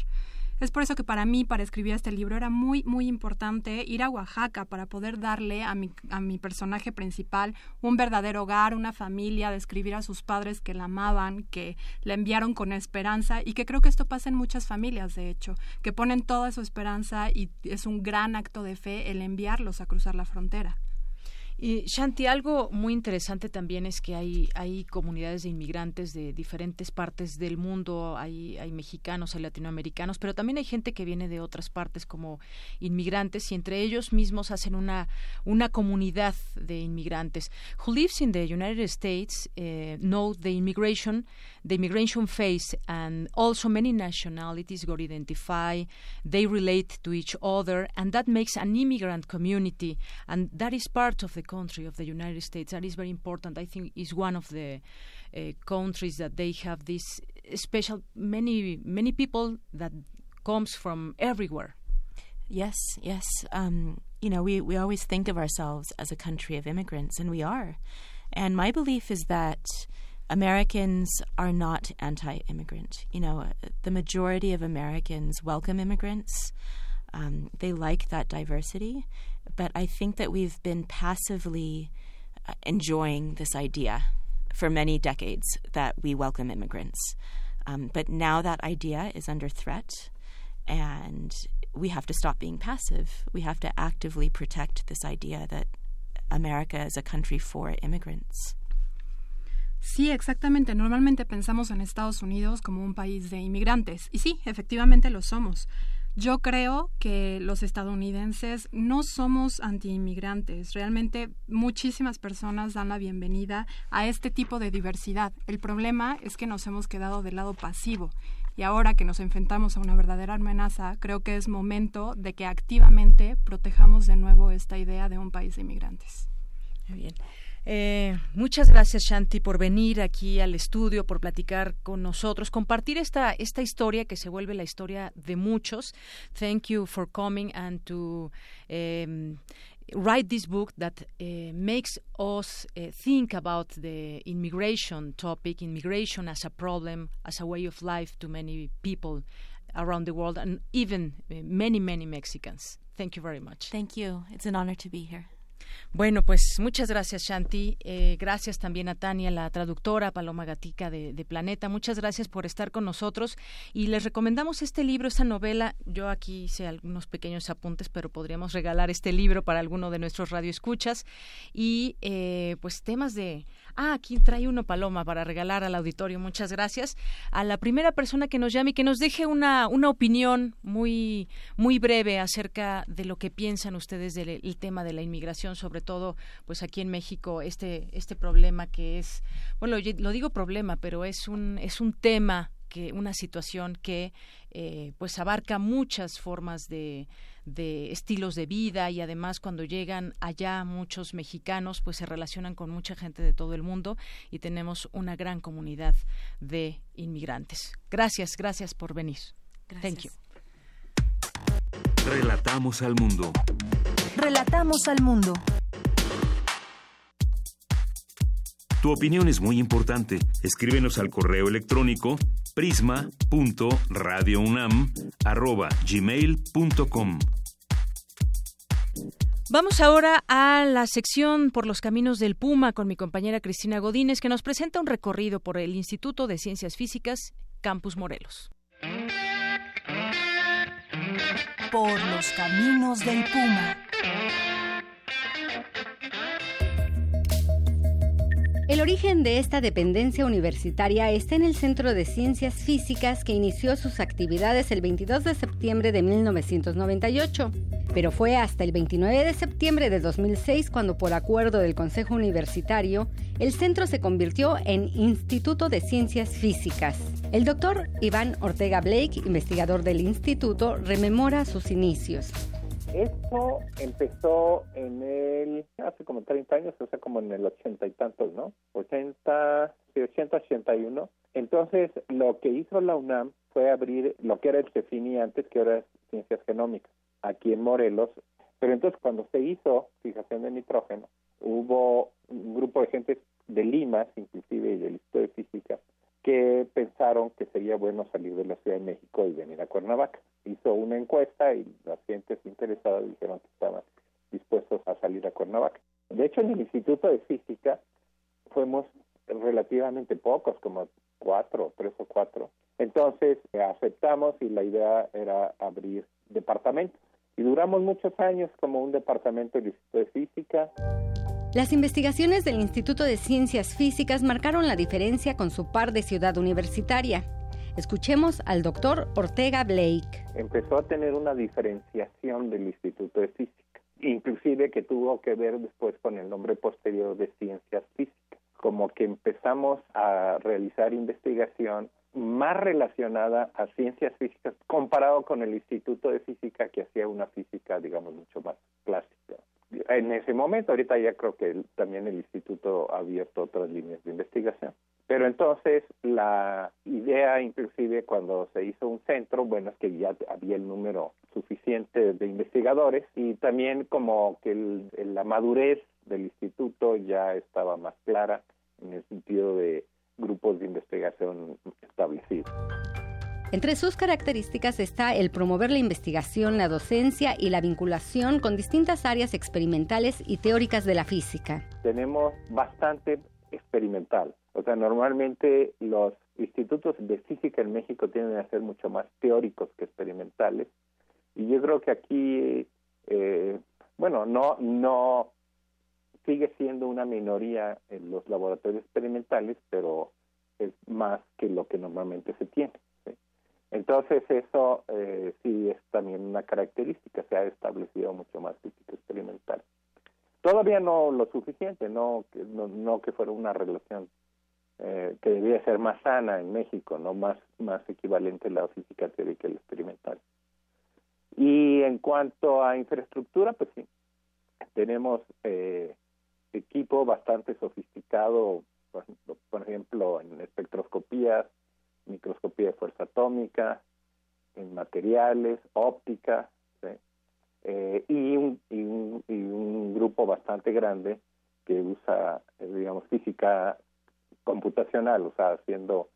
Es por eso que para mí, para escribir este libro, era muy, muy importante ir a Oaxaca para poder darle a mi, a mi personaje principal un verdadero hogar, una familia, describir a sus padres que la amaban, que la enviaron con esperanza y que creo que esto pasa en muchas familias, de hecho, que ponen toda su esperanza y es un gran acto de fe el enviarlos a cruzar la frontera. Y Shanti, algo muy interesante también es que hay, hay comunidades de inmigrantes de diferentes partes del mundo, hay, hay mexicanos, hay latinoamericanos, pero también hay gente que viene de otras partes como inmigrantes y entre ellos mismos hacen una, una comunidad de inmigrantes. Who lives in the United States uh, know the immigration, the immigration phase and also many nationalities got identify, they relate to each other and that makes an immigrant community and that is part of the country of the United States. That is very important. I think is one of the uh, countries that they have this special many many people that comes from everywhere. Yes, yes. Um, you know, we, we always think of ourselves as a country of immigrants, and we are. And my belief is that Americans are not anti immigrant. You know, the majority of Americans welcome immigrants. Um, they like that diversity, but I think that we've been passively uh, enjoying this idea for many decades that we welcome immigrants. Um, but now that idea is under threat, and we have to stop being passive. We have to actively protect this idea that America is a country for immigrants. Sí, exactamente. Normalmente pensamos en Estados Unidos como un país de inmigrantes. Y sí, efectivamente lo somos. Yo creo que los estadounidenses no somos anti-inmigrantes. Realmente muchísimas personas dan la bienvenida a este tipo de diversidad. El problema es que nos hemos quedado del lado pasivo. Y ahora que nos enfrentamos a una verdadera amenaza, creo que es momento de que activamente protejamos de nuevo esta idea de un país de inmigrantes. Muy bien. Eh, muchas gracias, Shanti, por venir aquí al estudio, por platicar con nosotros, compartir esta, esta historia que se vuelve la historia de muchos. Thank you for coming and to um, write this book that uh, makes us uh, think about the immigration topic, immigration as a problem, as a way of life to many people around the world, and even many, many Mexicans. Thank you very much. Thank you. It's an honor to be here. Bueno, pues muchas gracias, Shanti. Eh, gracias también a Tania, la traductora, Paloma Gatica de, de, Planeta. Muchas gracias por estar con nosotros. Y les recomendamos este libro, esta novela. Yo aquí hice algunos pequeños apuntes, pero podríamos regalar este libro para alguno de nuestros radioescuchas. Y eh, pues temas de Ah, aquí trae uno Paloma para regalar al auditorio. Muchas gracias. A la primera persona que nos llame y que nos deje una, una opinión muy, muy breve acerca de lo que piensan ustedes del tema de la inmigración, sobre todo pues aquí en México, este, este problema que es, bueno, lo digo problema, pero es un, es un tema que una situación que eh, pues abarca muchas formas de, de estilos de vida y además cuando llegan allá muchos mexicanos pues se relacionan con mucha gente de todo el mundo y tenemos una gran comunidad de inmigrantes. Gracias, gracias por venir. Gracias. Thank you. Relatamos al mundo. Relatamos al mundo. Tu opinión es muy importante. Escríbenos al correo electrónico prisma.radiounam@gmail.com. Vamos ahora a la sección por los caminos del Puma con mi compañera Cristina Godínez, que nos presenta un recorrido por el Instituto de Ciencias Físicas, Campus Morelos. Por los caminos del Puma. El origen de esta dependencia universitaria está en el Centro de Ciencias Físicas que inició sus actividades el 22 de septiembre de 1998, pero fue hasta el 29 de septiembre de 2006 cuando por acuerdo del Consejo Universitario, el centro se convirtió en Instituto de Ciencias Físicas. El doctor Iván Ortega Blake, investigador del instituto, rememora sus inicios. Esto empezó en el, hace como 30 años, o sea, como en el ochenta y tantos, ¿no? 80, sí, 80, 81. Entonces, lo que hizo la UNAM fue abrir lo que era el CEFINI antes, que ahora es Ciencias Genómicas, aquí en Morelos. Pero entonces cuando se hizo fijación de nitrógeno, hubo un grupo de gente de Lima, inclusive, y del Instituto de Física, que pensaron que sería bueno salir de la Ciudad de México y venir a Cuernavaca. Hizo una encuesta y las gentes interesadas dijeron que estaban dispuestos a salir a Cuernavaca. De hecho, en el Instituto de Física fuimos relativamente pocos, como cuatro, tres o cuatro. Entonces aceptamos y la idea era abrir departamentos. Y duramos muchos años como un departamento del Instituto de Física. Las investigaciones del Instituto de Ciencias Físicas marcaron la diferencia con su par de ciudad universitaria. Escuchemos al doctor Ortega Blake. Empezó a tener una diferenciación del Instituto de Física, inclusive que tuvo que ver después con el nombre posterior de Ciencias Físicas, como que empezamos a realizar investigación más relacionada a ciencias físicas comparado con el Instituto de Física que hacía una física, digamos, mucho más clásica. En ese momento, ahorita ya creo que también el instituto ha abierto otras líneas de investigación. Pero entonces la idea, inclusive cuando se hizo un centro, bueno, es que ya había el número suficiente de investigadores y también como que la madurez del instituto ya estaba más clara en el sentido de grupos de investigación establecidos. Entre sus características está el promover la investigación, la docencia y la vinculación con distintas áreas experimentales y teóricas de la física. Tenemos bastante experimental. O sea, normalmente los institutos de física en México tienden a ser mucho más teóricos que experimentales. Y yo creo que aquí, eh, bueno, no, no sigue siendo una minoría en los laboratorios experimentales, pero es más que lo que normalmente se tiene. Entonces eso eh, sí es también una característica, se ha establecido mucho más física experimental. Todavía no lo suficiente, no que, no, que fuera una relación eh, que debía ser más sana en México, no más, más equivalente la física teórica y la experimental. Y en cuanto a infraestructura, pues sí, tenemos eh, equipo bastante sofisticado, por ejemplo, en espectroscopías, microscopía de fuerza atómica, en materiales, óptica, eh, y, un, y, un, y, un, grupo bastante grande que usa, eh, digamos, física computacional, o sea, haciendo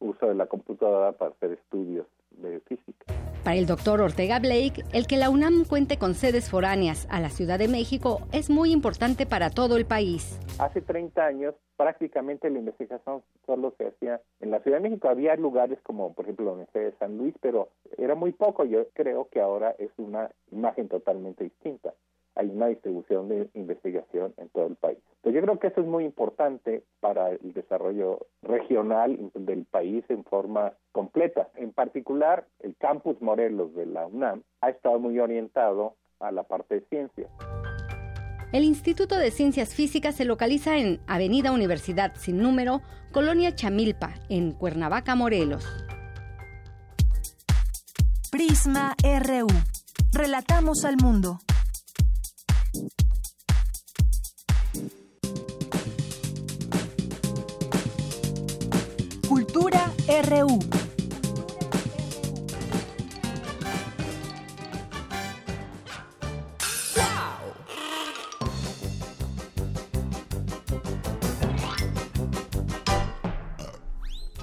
uso de la computadora para hacer estudios de física. Para el doctor Ortega Blake, el que la UNAM cuente con sedes foráneas a la Ciudad de México es muy importante para todo el país. Hace 30 años prácticamente la investigación solo se hacía en la Ciudad de México. Había lugares como, por ejemplo, la Universidad de San Luis, pero era muy poco. Yo creo que ahora es una imagen totalmente distinta hay una distribución de investigación en todo el país. Entonces yo creo que eso es muy importante para el desarrollo regional del país en forma completa. En particular, el campus Morelos de la UNAM ha estado muy orientado a la parte de ciencia. El Instituto de Ciencias Físicas se localiza en Avenida Universidad Sin Número, Colonia Chamilpa, en Cuernavaca, Morelos. Prisma RU. Relatamos al mundo. RU.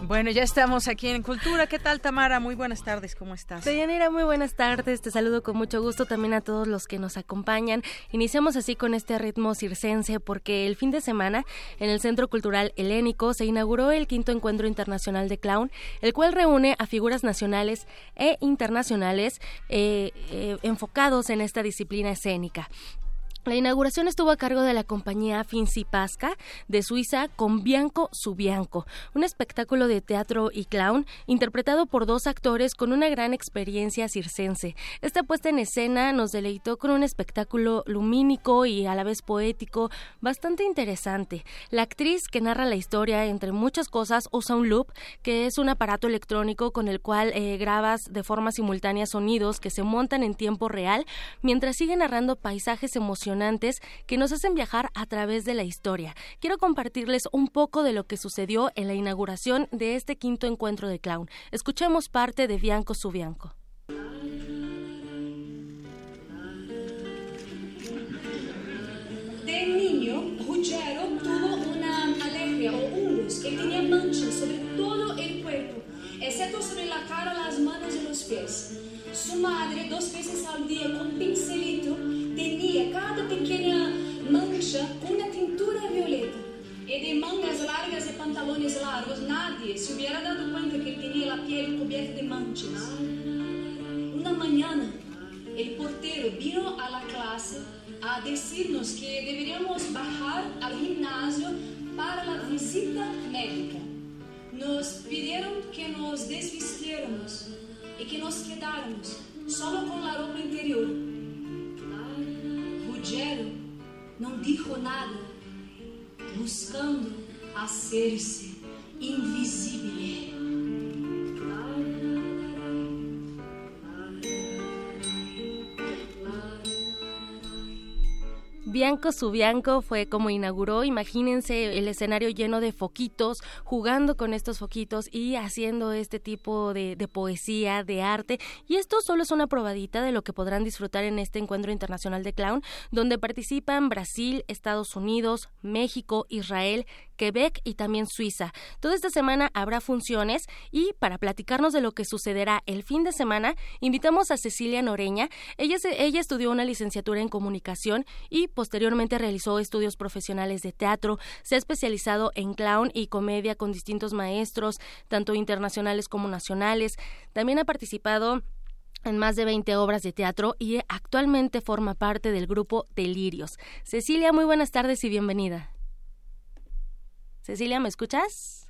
Bueno, ya estamos aquí en Cultura. ¿Qué tal, Tamara? Muy buenas tardes, ¿cómo estás? Deyanira, muy buenas tardes. Te saludo con mucho gusto también a todos los que nos acompañan. Iniciamos así con este ritmo circense porque el fin de semana en el Centro Cultural Helénico se inauguró el quinto encuentro internacional de clown, el cual reúne a figuras nacionales e internacionales eh, eh, enfocados en esta disciplina escénica. La inauguración estuvo a cargo de la compañía Finzi Pasca de Suiza con Bianco Subianco, un espectáculo de teatro y clown interpretado por dos actores con una gran experiencia circense. Esta puesta en escena nos deleitó con un espectáculo lumínico y a la vez poético bastante interesante. La actriz que narra la historia, entre muchas cosas, usa un loop, que es un aparato electrónico con el cual eh, grabas de forma simultánea sonidos que se montan en tiempo real mientras sigue narrando paisajes emocionantes que nos hacen viajar a través de la historia. Quiero compartirles un poco de lo que sucedió en la inauguración de este quinto encuentro de clown. Escuchemos parte de Bianco su Bianco. De niño, Ruggiero tuvo una alergia o hongos que tenía manchas sobre todo el cuerpo, excepto sobre la cara, las manos y los pies. Su madre, dos veces al día con pincelito, tenía cada pequeña mancha con una tintura violeta. Y de mangas largas y pantalones largos, nadie se hubiera dado cuenta que tenía la piel cubierta de manchas. Una mañana, el portero vino a la clase a decirnos que deberíamos bajar al gimnasio para la visita médica. Nos pidieron que nos desvistiéramos y que nos quedáramos solo con la ropa interior. Ruggiero no dijo nada, buscando hacerse invisible. Bianco su Bianco fue como inauguró, imagínense el escenario lleno de foquitos, jugando con estos foquitos y haciendo este tipo de, de, poesía, de arte. Y esto solo es una probadita de lo que podrán disfrutar en este encuentro internacional de clown, donde participan Brasil, Estados Unidos, México, Israel, Quebec y también Suiza. Toda esta semana habrá funciones y para platicarnos de lo que sucederá el fin de semana, invitamos a Cecilia Noreña. Ella, ella estudió una licenciatura en comunicación y posteriormente realizó estudios profesionales de teatro, se ha especializado en clown y comedia con distintos maestros, tanto internacionales como nacionales. También ha participado en más de 20 obras de teatro y actualmente forma parte del grupo Delirios. Cecilia, muy buenas tardes y bienvenida. Cecilia, ¿me escuchas?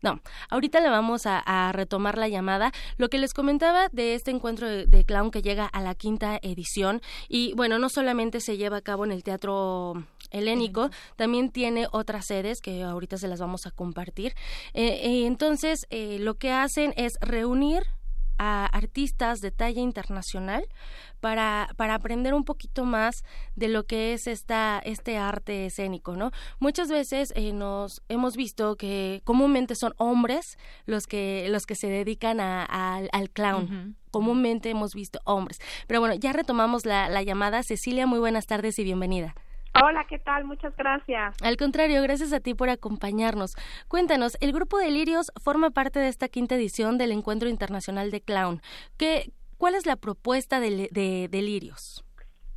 No, ahorita le vamos a, retomar la llamada. Lo que les comentaba de este encuentro de, clown que llega a la quinta edición y bueno, no solamente se lleva a cabo en el Teatro Helénico, también tiene otras sedes que ahorita se las vamos a compartir. Eh, eh, entonces, eh, lo que hacen es reunir a artistas de talla internacional para, para aprender un poquito más de lo que es esta, este arte escénico, ¿no? Muchas veces eh, nos hemos visto que comúnmente son hombres los que, los que se dedican a, al clown. Comúnmente hemos visto hombres. Pero bueno, ya retomamos la, la llamada. Cecilia, muy buenas tardes y bienvenida. Hola, ¿qué tal? Muchas gracias. Al contrario, gracias a ti por acompañarnos. Cuéntanos, el grupo Delirios forma parte de esta quinta edición del Encuentro Internacional de Clown. ¿Qué, ¿Cuál es la propuesta de, de Delirios?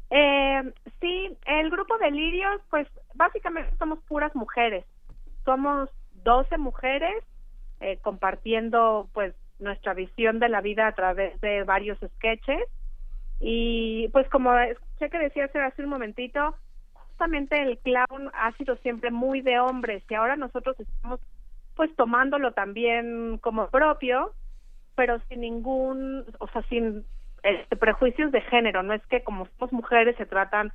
Eh, sí, el grupo Delirios, pues básicamente somos puras mujeres. Somos 12 mujeres eh, compartiendo pues nuestra visión de la vida a través de varios sketches. Y pues como sé que decías hace un momentito, justamente el clown ha sido siempre muy de hombres y ahora nosotros estamos pues tomándolo también como propio, pero sin ningún, o sea, sin este, prejuicios de género, no es que como somos mujeres se tratan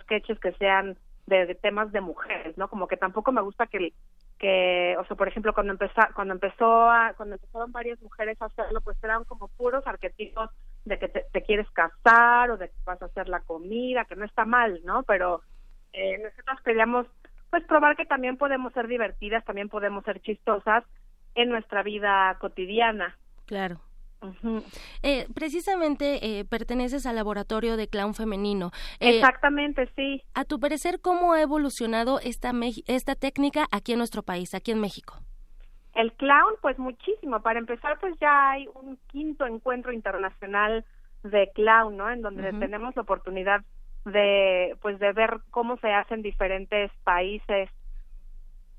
sketches que sean de, temas de mujeres, ¿no? Como que tampoco me gusta que que, o sea, por ejemplo, cuando empezó, cuando empezó a, cuando empezaron varias mujeres a hacerlo, pues eran como puros arquetipos de que te, te, quieres casar o de que vas a hacer la comida, que no está mal, ¿no? Pero eh, nosotros queríamos pues probar que también podemos ser divertidas, también podemos ser chistosas en nuestra vida cotidiana. Claro. eh, precisamente eh, perteneces al laboratorio de clown femenino. Eh, Exactamente, sí. A tu parecer, ¿cómo ha evolucionado esta, esta técnica aquí en nuestro país, aquí en México? El clown, pues muchísimo. Para empezar, pues ya hay un quinto encuentro internacional de clown, ¿no? En donde tenemos la oportunidad de pues de ver cómo se hace en diferentes países.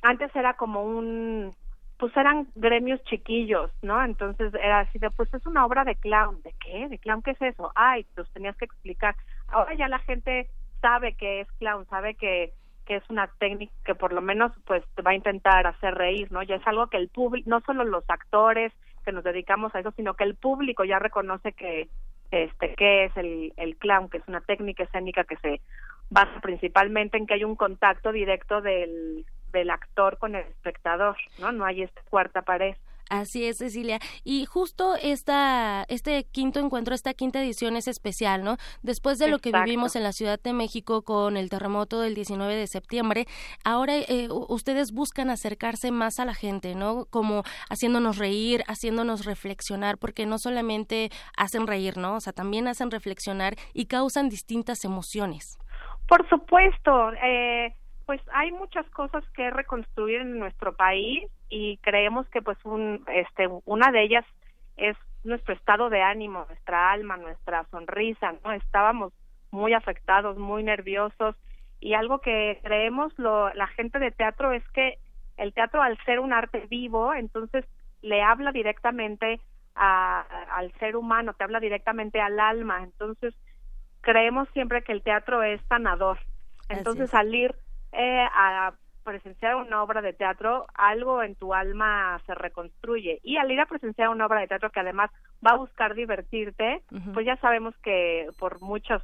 Antes era como un pues eran gremios chiquillos no entonces era así de pues es una obra de clown. De qué de clown qué es eso ay pues tenías que explicar. Ahora ya la gente sabe que es clown sabe que que es una técnica que por lo menos pues te va a intentar hacer reír no ya es algo que el público no solo los actores que nos dedicamos a eso sino que el público ya reconoce que este qué es el, el clown, que es una técnica escénica que se basa principalmente en que hay un contacto directo del, del actor con el espectador, ¿no? No hay esta cuarta pared. Así es, Cecilia. Y justo esta, este quinto encuentro, esta quinta edición es especial, ¿no? Después de lo que vivimos en la Ciudad de México con el terremoto del 19 de septiembre, ahora eh, ustedes buscan acercarse más a la gente, ¿no? Como haciéndonos reír, haciéndonos reflexionar, porque no solamente hacen reír, ¿no? O sea, también hacen reflexionar y causan distintas emociones. Por supuesto, eh, pues hay muchas cosas que reconstruir en nuestro país y creemos que pues un, este, una de ellas es nuestro estado de ánimo, nuestra alma, nuestra sonrisa, ¿no? Estábamos muy afectados, muy nerviosos y algo que creemos lo, la gente de teatro es que el teatro al ser un arte vivo, entonces le habla directamente a, al ser humano, te habla directamente al alma, entonces creemos siempre que el teatro es sanador. Entonces salir eh, a presenciar una obra de teatro, algo en tu alma se reconstruye. Y al ir a presenciar una obra de teatro que además va a buscar divertirte, pues ya sabemos que por muchos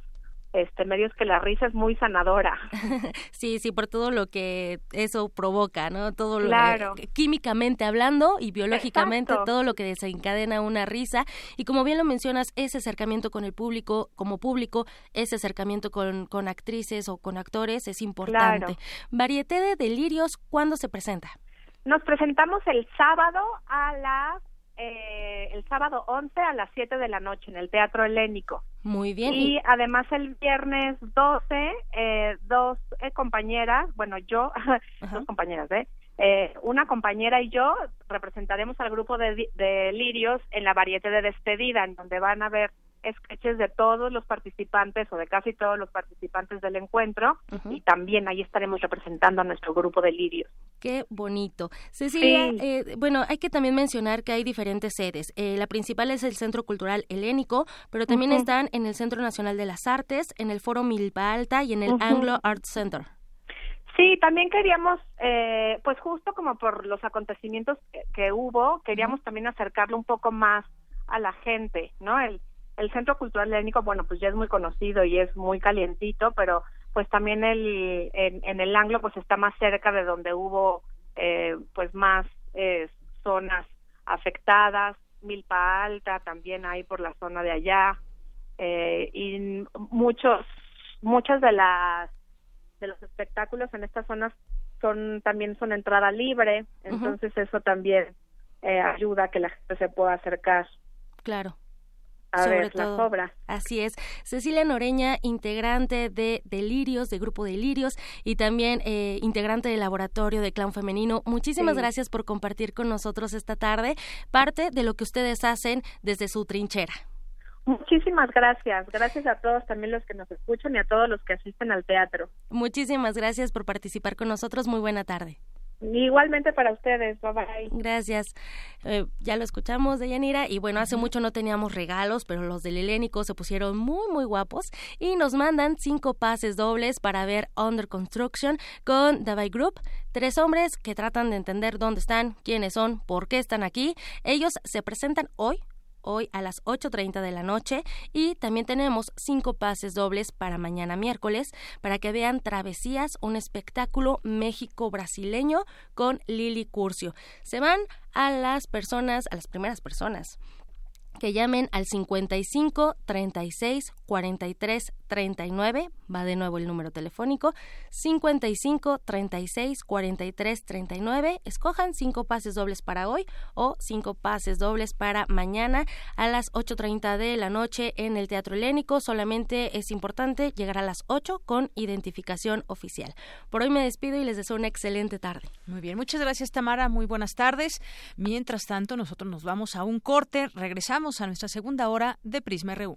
este medios que la risa es muy sanadora. sí, sí, por todo lo que eso provoca, ¿no? Todo lo claro. químicamente hablando y biológicamente todo lo que desencadena una risa y como bien lo mencionas, ese acercamiento con el público, como público, ese acercamiento con, con actrices o con actores es importante. Varieté de delirios, ¿cuándo se presenta? Nos presentamos el sábado a las eh, el sábado 11 a las 7 de la noche en el Teatro Helénico. Muy bien. Y además el viernes 12, eh, dos eh, compañeras, bueno, yo, dos compañeras, ¿eh? ¿eh? Una compañera y yo representaremos al grupo de, de Lirios en la variete de despedida, en donde van a ver sketches de todos los participantes o de casi todos los participantes del encuentro y también ahí estaremos representando a nuestro grupo de lirios. Qué bonito. Cecilia, eh, bueno, hay que también mencionar que hay diferentes sedes. Eh, la principal es el Centro Cultural Helénico, pero también están en el Centro Nacional de las Artes, en el Foro Milpa Alta y en el Anglo Art Center. Sí, también queríamos, eh, pues justo como por los acontecimientos que, que hubo, queríamos también acercarlo un poco más a la gente, ¿no? El, el Centro Cultural Helénico, bueno, pues ya es muy conocido y es muy calientito, pero pues también el, en, el Anglo pues está más cerca de donde hubo eh, pues más eh, zonas afectadas, Milpa Alta también hay por la zona de allá eh, y muchos muchas de las de los espectáculos en estas zonas son también son entrada libre, entonces eso también eh, ayuda a que la gente se pueda acercar. Claro a sobre ver todo. las obras. Así es. Cecilia Noreña, integrante de Delirios, de Grupo Delirios, y también eh, integrante del Laboratorio de Clown Femenino. Muchísimas gracias por compartir con nosotros esta tarde parte de lo que ustedes hacen desde su trinchera. Muchísimas gracias. Gracias a todos también los que nos escuchan y a todos los que asisten al teatro. Muchísimas gracias por participar con nosotros. Muy buena tarde. Igualmente para ustedes, bye bye. Gracias. Eh, ya lo escuchamos de Yanira y bueno, hace mucho no teníamos regalos, pero los del Helénico se pusieron muy, muy guapos y nos mandan cinco pases dobles para ver Under Construction con Davai Group. Tres hombres que tratan de entender dónde están, quiénes son, por qué están aquí. Ellos se presentan hoy, hoy a las 8.30 de la noche y también tenemos cinco pases dobles para mañana miércoles para que vean Travesías, un espectáculo México-brasileño con Lili Curcio. Se van a las personas, a las primeras personas que llamen al 55 36 43 39, va de nuevo el número telefónico, 55 36 43 39, escojan cinco pases dobles para hoy o cinco pases dobles para mañana a las 8.30 de la noche en el Teatro Helénico, solamente es importante llegar a las 8 con identificación oficial. Por hoy me despido y les deseo una excelente tarde. Muy bien, muchas gracias Tamara, muy buenas tardes. Mientras tanto, nosotros nos vamos a un corte, regresamos a nuestra segunda hora de Prisma RU.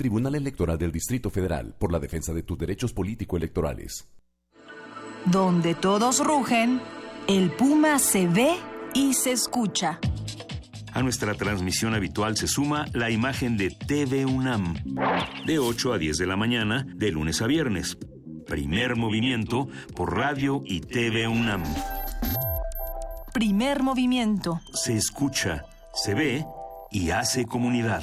Tribunal Electoral del Distrito Federal por la defensa de tus derechos político-electorales. Donde todos rugen, el puma se ve y se escucha. A nuestra transmisión habitual se suma la imagen de TV UNAM, de 8 a 10 de la mañana, de lunes a viernes. Primer movimiento por radio y TV UNAM. Primer movimiento. Se escucha, se ve y hace comunidad.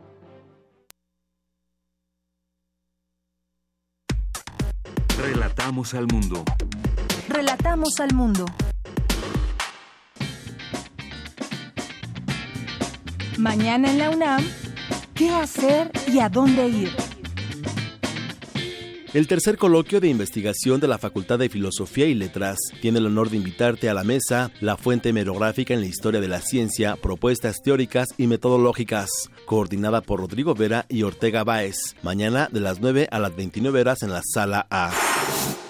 Relatamos al mundo. Relatamos al mundo. Mañana en la UNAM, ¿qué hacer y a dónde ir? El tercer coloquio de investigación de la Facultad de Filosofía y Letras tiene el honor de invitarte a la mesa La Fuente Hemerográfica en la Historia de la Ciencia, Propuestas Teóricas y Metodológicas, coordinada por Rodrigo Vera y Ortega Báez, mañana de las 9 a las 29 horas en la Sala A.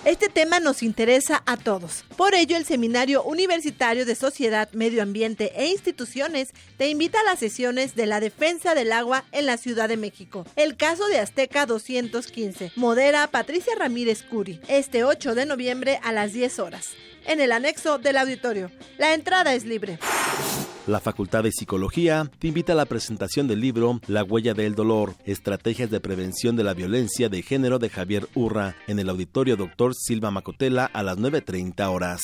Este tema nos interesa a todos. Por ello, el Seminario Universitario de Sociedad, Medio Ambiente e Instituciones te invita a las sesiones de la defensa del agua en la Ciudad de México. El caso de Azteca 215. Modera Patricia Ramírez Curi. Este 8 de noviembre a las 10 horas. En el anexo del auditorio. La entrada es libre. La Facultad de Psicología te invita a la presentación del libro La huella del dolor, estrategias de prevención de la violencia de género de Javier Urra en el auditorio Dr. Silva Macotela a las 9.30 horas.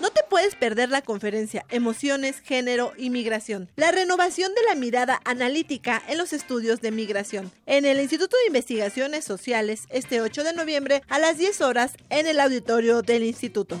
No te puedes perder la conferencia Emociones, Género y Migración. La renovación de la mirada analítica en los estudios de migración. En el Instituto de Investigaciones Sociales, este 8 de noviembre a las 10 horas en el auditorio del instituto.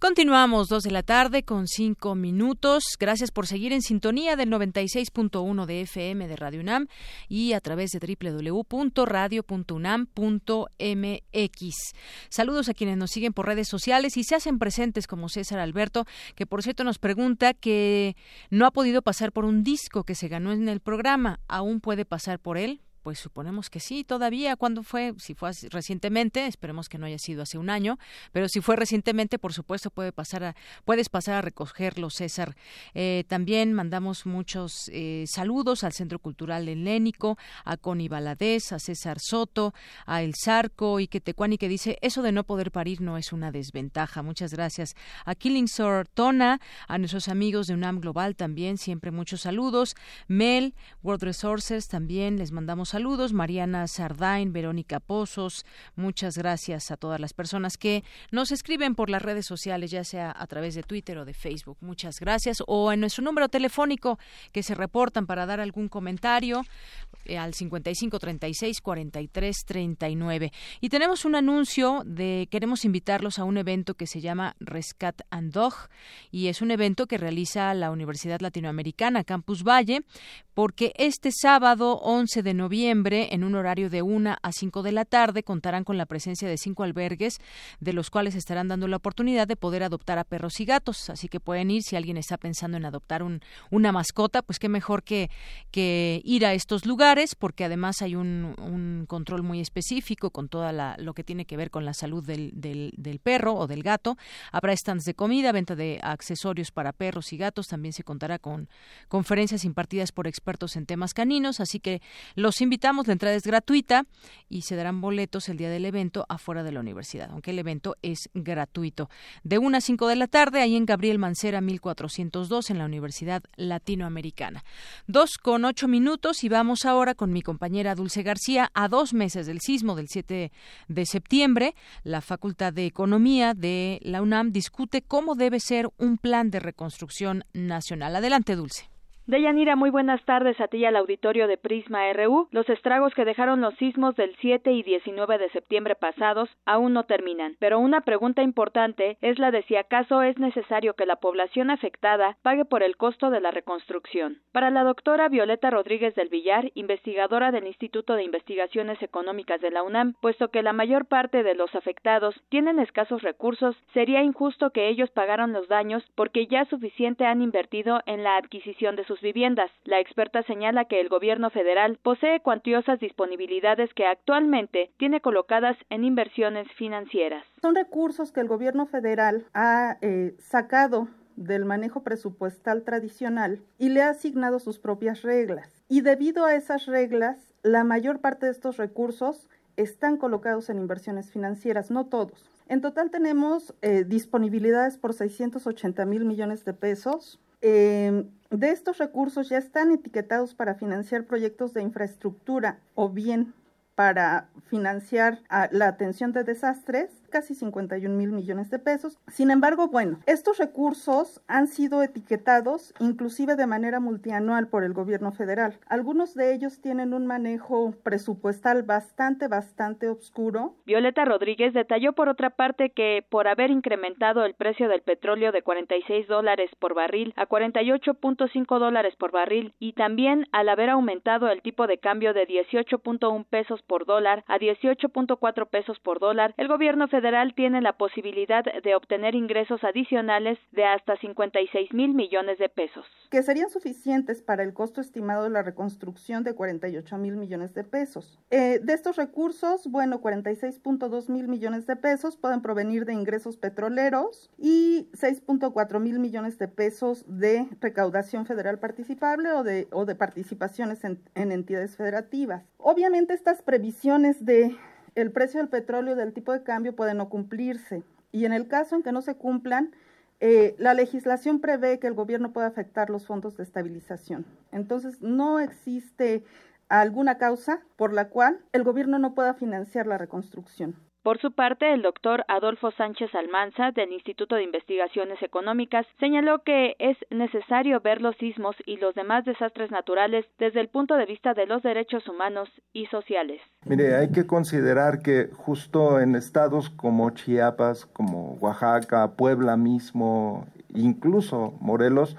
Continuamos dos de la tarde con cinco minutos. Gracias por seguir en sintonía del 96.1 de FM de Radio UNAM y a través de www.radio.unam.mx. Saludos a quienes nos siguen por redes sociales y se hacen presentes como César Alberto, que por cierto nos pregunta que no ha podido pasar por un disco que se ganó en el programa. ¿Aún puede pasar por él? Pues suponemos que sí, todavía. ¿Cuándo fue? Si fue recientemente, esperemos que no haya sido hace un año, pero si fue recientemente, por supuesto, puede pasar a, puedes pasar a recogerlo, César. Eh, también mandamos muchos eh, saludos al Centro Cultural Helénico, a Connie Baladés, a César Soto, a El Zarco y que Tecuani que dice, eso de no poder parir no es una desventaja. Muchas gracias. A Killing Tona, a nuestros amigos de UNAM Global también, siempre muchos saludos. Mel, World Resources, también les mandamos saludos. Mariana Sardain, Verónica Pozos, muchas gracias a todas las personas que nos escriben por las redes sociales, ya sea a través de Twitter o de Facebook. Muchas gracias. O en nuestro número telefónico que se reportan para dar algún comentario eh, al 55 36 43 39. Y tenemos un anuncio de queremos invitarlos a un evento que se llama Rescat and Dog y es un evento que realiza la Universidad Latinoamericana Campus Valle porque este sábado 11 de noviembre en un horario de 1 a 5 de la tarde contarán con la presencia de cinco albergues de los cuales estarán dando la oportunidad de poder adoptar a perros y gatos, así que pueden ir si alguien está pensando en adoptar un, una mascota, pues qué mejor que, que ir a estos lugares porque además hay un, control muy específico con toda lo que tiene que ver con la salud del, del, perro o del gato. Habrá stands de comida, venta de accesorios para perros y gatos, también se contará con conferencias impartidas por expertos en temas caninos, así que los invitamos, la entrada es gratuita y se darán boletos el día del evento afuera de la universidad, aunque el evento es gratuito. De 1 a 5 de la tarde, ahí en Gabriel Mancera 1402 en la Universidad Latinoamericana. Dos con ocho minutos y vamos ahora con mi compañera Dulce García a dos meses del sismo del 7 de septiembre. La Facultad de Economía de la UNAM discute cómo debe ser un plan de reconstrucción nacional. Adelante, Dulce. Deyanira, muy buenas tardes a ti y al auditorio de Prisma RU. Los estragos que dejaron los sismos del 7 y 19 de septiembre pasados aún no terminan, pero una pregunta importante es la de si acaso es necesario que la población afectada pague por el costo de la reconstrucción. Para la doctora Violeta Rodríguez del Villar, investigadora del Instituto de Investigaciones Económicas de la UNAM, puesto que la mayor parte de los afectados tienen escasos recursos, sería injusto que ellos pagaran los daños porque ya suficiente han invertido en la adquisición de sus viviendas. La experta señala que el gobierno federal posee cuantiosas disponibilidades que actualmente tiene colocadas en inversiones financieras. Son recursos que el gobierno federal ha eh, sacado del manejo presupuestal tradicional y le ha asignado sus propias reglas. Y debido a esas reglas, la mayor parte de estos recursos están colocados en inversiones financieras, no todos. En total tenemos eh, disponibilidades por 680 mil millones de pesos. Eh, de estos recursos ya están etiquetados para financiar proyectos de infraestructura o bien para financiar la atención de desastres casi 51 mil millones de pesos. Sin embargo, bueno, estos recursos han sido etiquetados inclusive de manera multianual por el gobierno federal. Algunos de ellos tienen un manejo presupuestal bastante, bastante oscuro. Violeta Rodríguez detalló por otra parte que por haber incrementado el precio del petróleo de 46 dólares por barril a 48.5 dólares por barril y también al haber aumentado el tipo de cambio de 18.1 pesos por dólar a 18.4 pesos por dólar, el gobierno federal federal tiene la posibilidad de obtener ingresos adicionales de hasta 56 mil millones de pesos. Que serían suficientes para el costo estimado de la reconstrucción de 48 mil millones de pesos. Eh, de estos recursos, bueno, 46.2 mil millones de pesos pueden provenir de ingresos petroleros y 6.4 mil millones de pesos de recaudación federal participable o de, o de participaciones en, en entidades federativas. Obviamente estas previsiones de el precio del petróleo del tipo de cambio pueden no cumplirse. Y en el caso en que no se cumplan, eh, la legislación prevé que el gobierno pueda afectar los fondos de estabilización. Entonces, no existe alguna causa por la cual el gobierno no pueda financiar la reconstrucción. Por su parte, el doctor Adolfo Sánchez Almanza, del Instituto de Investigaciones Económicas, señaló que es necesario ver los sismos y los demás desastres naturales desde el punto de vista de los derechos humanos y sociales. Mire, hay que considerar que justo en estados como Chiapas, como Oaxaca, Puebla mismo, incluso Morelos,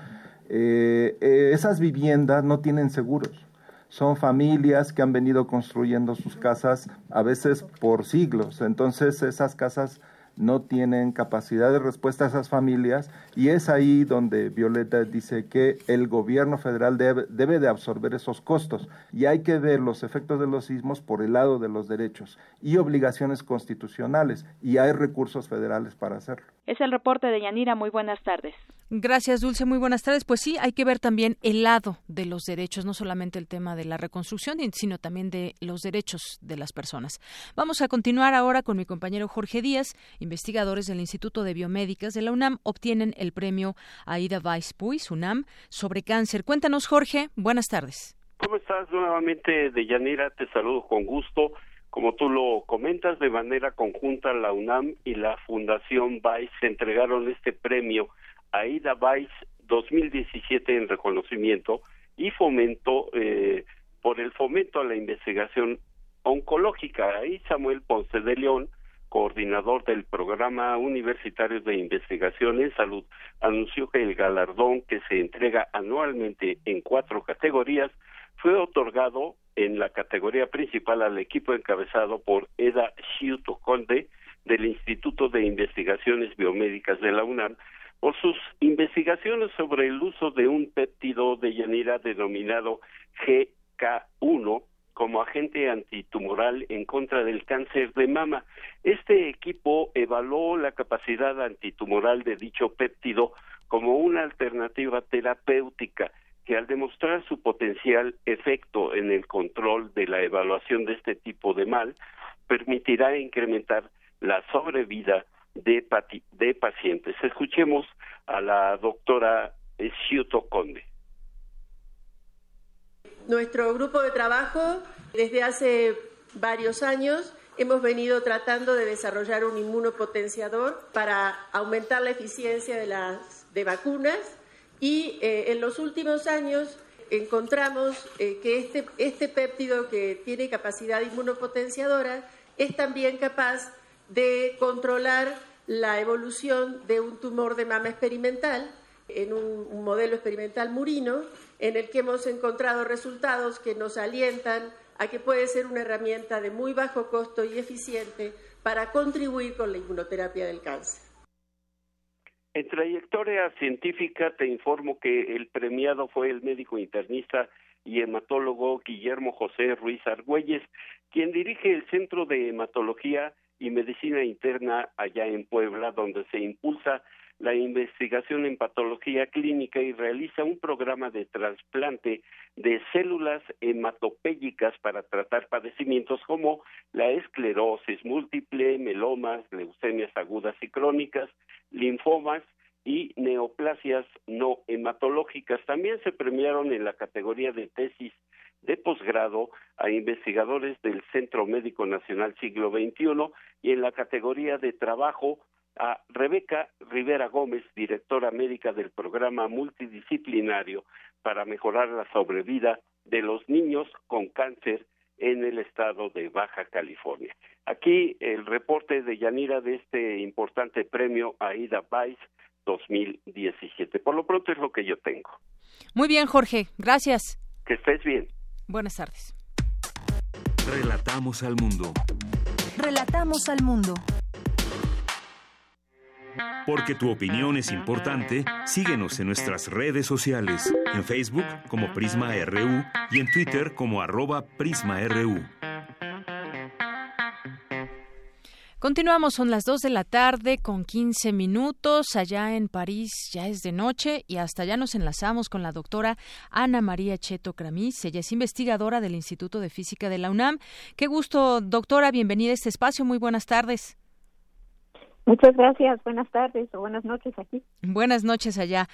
eh, eh, esas viviendas no tienen seguros son familias que han venido construyendo sus casas a veces por siglos. Entonces esas casas no tienen capacidad de respuesta a esas familias y es ahí donde Violeta dice que el gobierno federal debe, debe, de absorber esos costos y hay que ver los efectos de los sismos por el lado de los derechos y obligaciones constitucionales y hay recursos federales para hacerlo. Es el reporte de Yanira. Muy buenas tardes. Gracias, Dulce. Muy buenas tardes. Pues sí, hay que ver también el lado de los derechos, no solamente el tema de la reconstrucción, sino también de los derechos de las personas. Vamos a continuar ahora con mi compañero Jorge Díaz. Investigadores del Instituto de Biomédicas de la UNAM obtienen el premio Aida Weiss Puis, UNAM, sobre cáncer. Cuéntanos, Jorge. Buenas tardes. ¿Cómo estás nuevamente, Deyanira? Te saludo con gusto. Como tú lo comentas, de manera conjunta la UNAM y la Fundación Vice entregaron este premio a Ida Vice 2017 en reconocimiento y fomento eh, por el fomento a la investigación oncológica. Ahí Samuel Ponce de León, coordinador del programa universitario de investigación en salud, anunció que el galardón que se entrega anualmente en cuatro categorías fue otorgado en la categoría principal al equipo encabezado por Eda Shiuto Conde del Instituto de Investigaciones Biomédicas de la UNAM por sus investigaciones sobre el uso de un péptido de llanera denominado GK1 como agente antitumoral en contra del cáncer de mama. Este equipo evaluó la capacidad antitumoral de dicho péptido como una alternativa terapéutica al demostrar su potencial efecto en el control de la evaluación de este tipo de mal, permitirá incrementar la sobrevida de, de pacientes. Escuchemos a la doctora Ciuto Conde. Nuestro grupo de trabajo, desde hace varios años, hemos venido tratando de desarrollar un inmunopotenciador para aumentar la eficiencia de las de vacunas y eh, en los últimos años encontramos eh, que este, este péptido que tiene capacidad inmunopotenciadora es también capaz de controlar la evolución de un tumor de mama experimental en un, modelo experimental murino, en el que hemos encontrado resultados que nos alientan a que puede ser una herramienta de muy bajo costo y eficiente para contribuir con la inmunoterapia del cáncer. En trayectoria científica te informo que el premiado fue el médico internista y hematólogo Guillermo José Ruiz Argüelles, quien dirige el Centro de Hematología y Medicina Interna allá en Puebla, donde se impulsa la investigación en patología clínica y realiza un programa de trasplante de células hematopélicas para tratar padecimientos como la esclerosis múltiple, melomas, leucemias agudas y crónicas, linfomas y neoplasias no hematológicas. También se premiaron en la categoría de tesis de posgrado a investigadores del Centro Médico Nacional Siglo XXI y en la categoría de trabajo a Rebeca Rivera Gómez, directora médica del programa multidisciplinario para mejorar la sobrevida de los niños con cáncer en el estado de Baja California. Aquí el reporte de Yanira de este importante premio AIDA Vice 2017. Por lo pronto es lo que yo tengo. Muy bien, Jorge. Gracias. Que estés bien. Buenas tardes. Relatamos al mundo. Relatamos al mundo. Porque tu opinión es importante, síguenos en nuestras redes sociales, en Facebook como Prisma RU y en Twitter como arroba PrismaRU. Continuamos, son las 2 de la tarde con 15 minutos. Allá en París ya es de noche y hasta allá nos enlazamos con la doctora Ana María Cheto Cramis. Ella es investigadora del Instituto de Física de la UNAM. Qué gusto, doctora. Bienvenida a este espacio. Muy buenas tardes. Muchas gracias. Buenas tardes o buenas noches aquí. Buenas noches allá.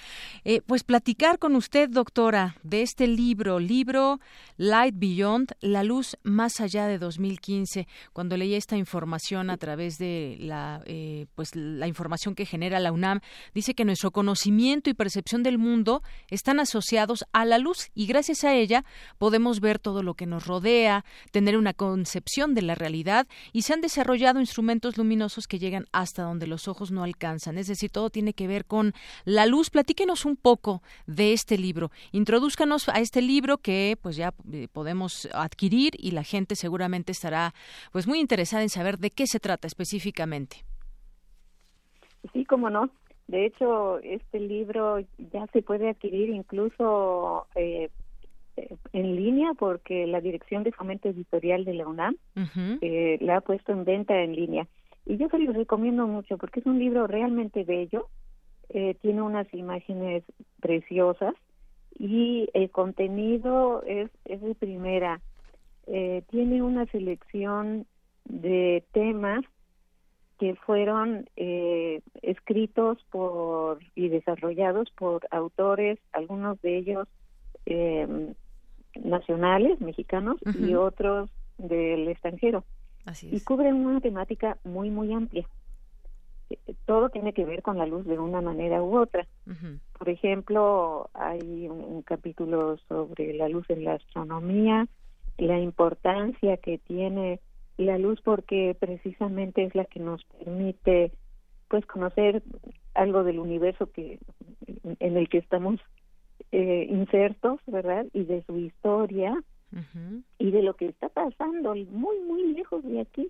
Eh, pues platicar con usted, doctora, de este libro, libro Light Beyond, La luz más allá de 2015. Cuando leí esta información a través de la, eh, pues la información que genera la UNAM, dice que nuestro conocimiento y percepción del mundo están asociados a la luz y gracias a ella podemos ver todo lo que nos rodea, tener una concepción de la realidad y se han desarrollado instrumentos luminosos que llegan hasta donde los ojos no alcanzan. Es decir, todo tiene que ver con la luz. Platíquenos un poco de este libro. Introdúzcanos a este libro que pues ya eh, podemos adquirir y la gente seguramente estará pues muy interesada en saber de qué se trata específicamente. Sí, cómo no. De hecho, este libro ya se puede adquirir incluso eh, en línea porque la Dirección de Fomento Editorial de la UNAM eh, la ha puesto en venta en línea. Y yo se los recomiendo mucho porque es un libro realmente bello, eh, tiene unas imágenes preciosas y el contenido es, es de primera. Eh, tiene una selección de temas que fueron eh, escritos por y desarrollados por autores, algunos de ellos nacionales, mexicanos, y otros del extranjero. Y cubren una temática muy, muy amplia. Eh, todo tiene que ver con la luz de una manera u otra. Por ejemplo, hay un, capítulo sobre la luz en la astronomía, la importancia que tiene la luz porque precisamente es la que nos permite pues conocer algo del universo que en el que estamos eh, insertos, ¿verdad? Y de su historia y de lo que está pasando muy, muy lejos de aquí,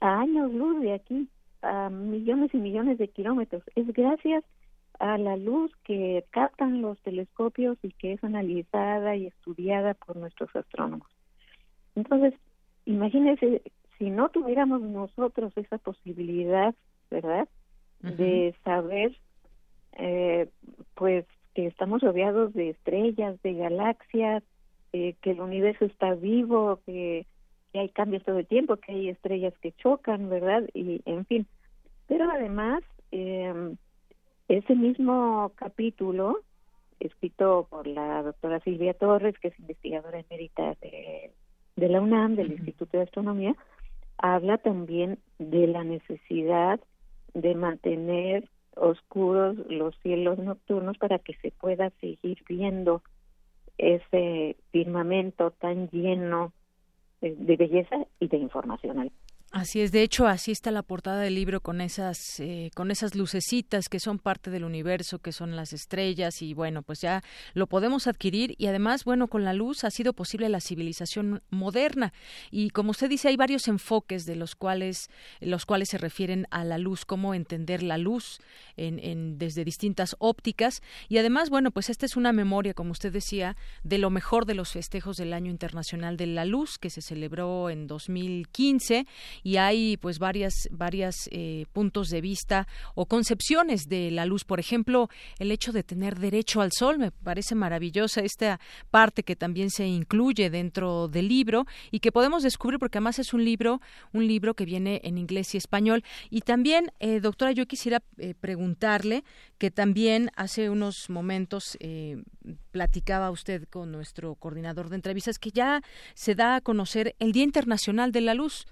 a años luz de aquí, a millones y millones de kilómetros. Es gracias a la luz que captan los telescopios y que es analizada y estudiada por nuestros astrónomos. Entonces, imagínense si no tuviéramos nosotros esa posibilidad, ¿verdad? De saber, eh, pues, que estamos rodeados de estrellas, de galaxias, eh, que el universo está vivo, que, hay cambios todo el tiempo, que hay estrellas que chocan, ¿verdad? Y, en fin. Pero además, eh, ese mismo capítulo, escrito por la doctora Silvia Torres, que es investigadora emérita de, de la UNAM, del Instituto de Astronomía, habla también de la necesidad de mantener oscuros los cielos nocturnos para que se pueda seguir viendo ese firmamento tan lleno de belleza y de información Así es, de hecho, así está la portada del libro con esas, eh, con esas lucecitas que son parte del universo, que son las estrellas, y bueno, pues ya lo podemos adquirir y además, bueno, con la luz ha sido posible la civilización moderna. Y como usted dice, hay varios enfoques de los cuales, los cuales se refieren a la luz, cómo entender la luz en, en, desde distintas ópticas. Y además, bueno, pues esta es una memoria, como usted decía, de lo mejor de los festejos del Año Internacional de la Luz, que se celebró en 2015 y hay pues varias varias eh, puntos de vista o concepciones de la luz por ejemplo el hecho de tener derecho al sol me parece maravillosa esta parte que también se incluye dentro del libro y que podemos descubrir porque además es un libro un libro que viene en inglés y español y también eh, doctora yo quisiera eh, preguntarle que también hace unos momentos platicaba usted con nuestro coordinador de entrevistas que ya se da a conocer el Día Internacional de la Luz.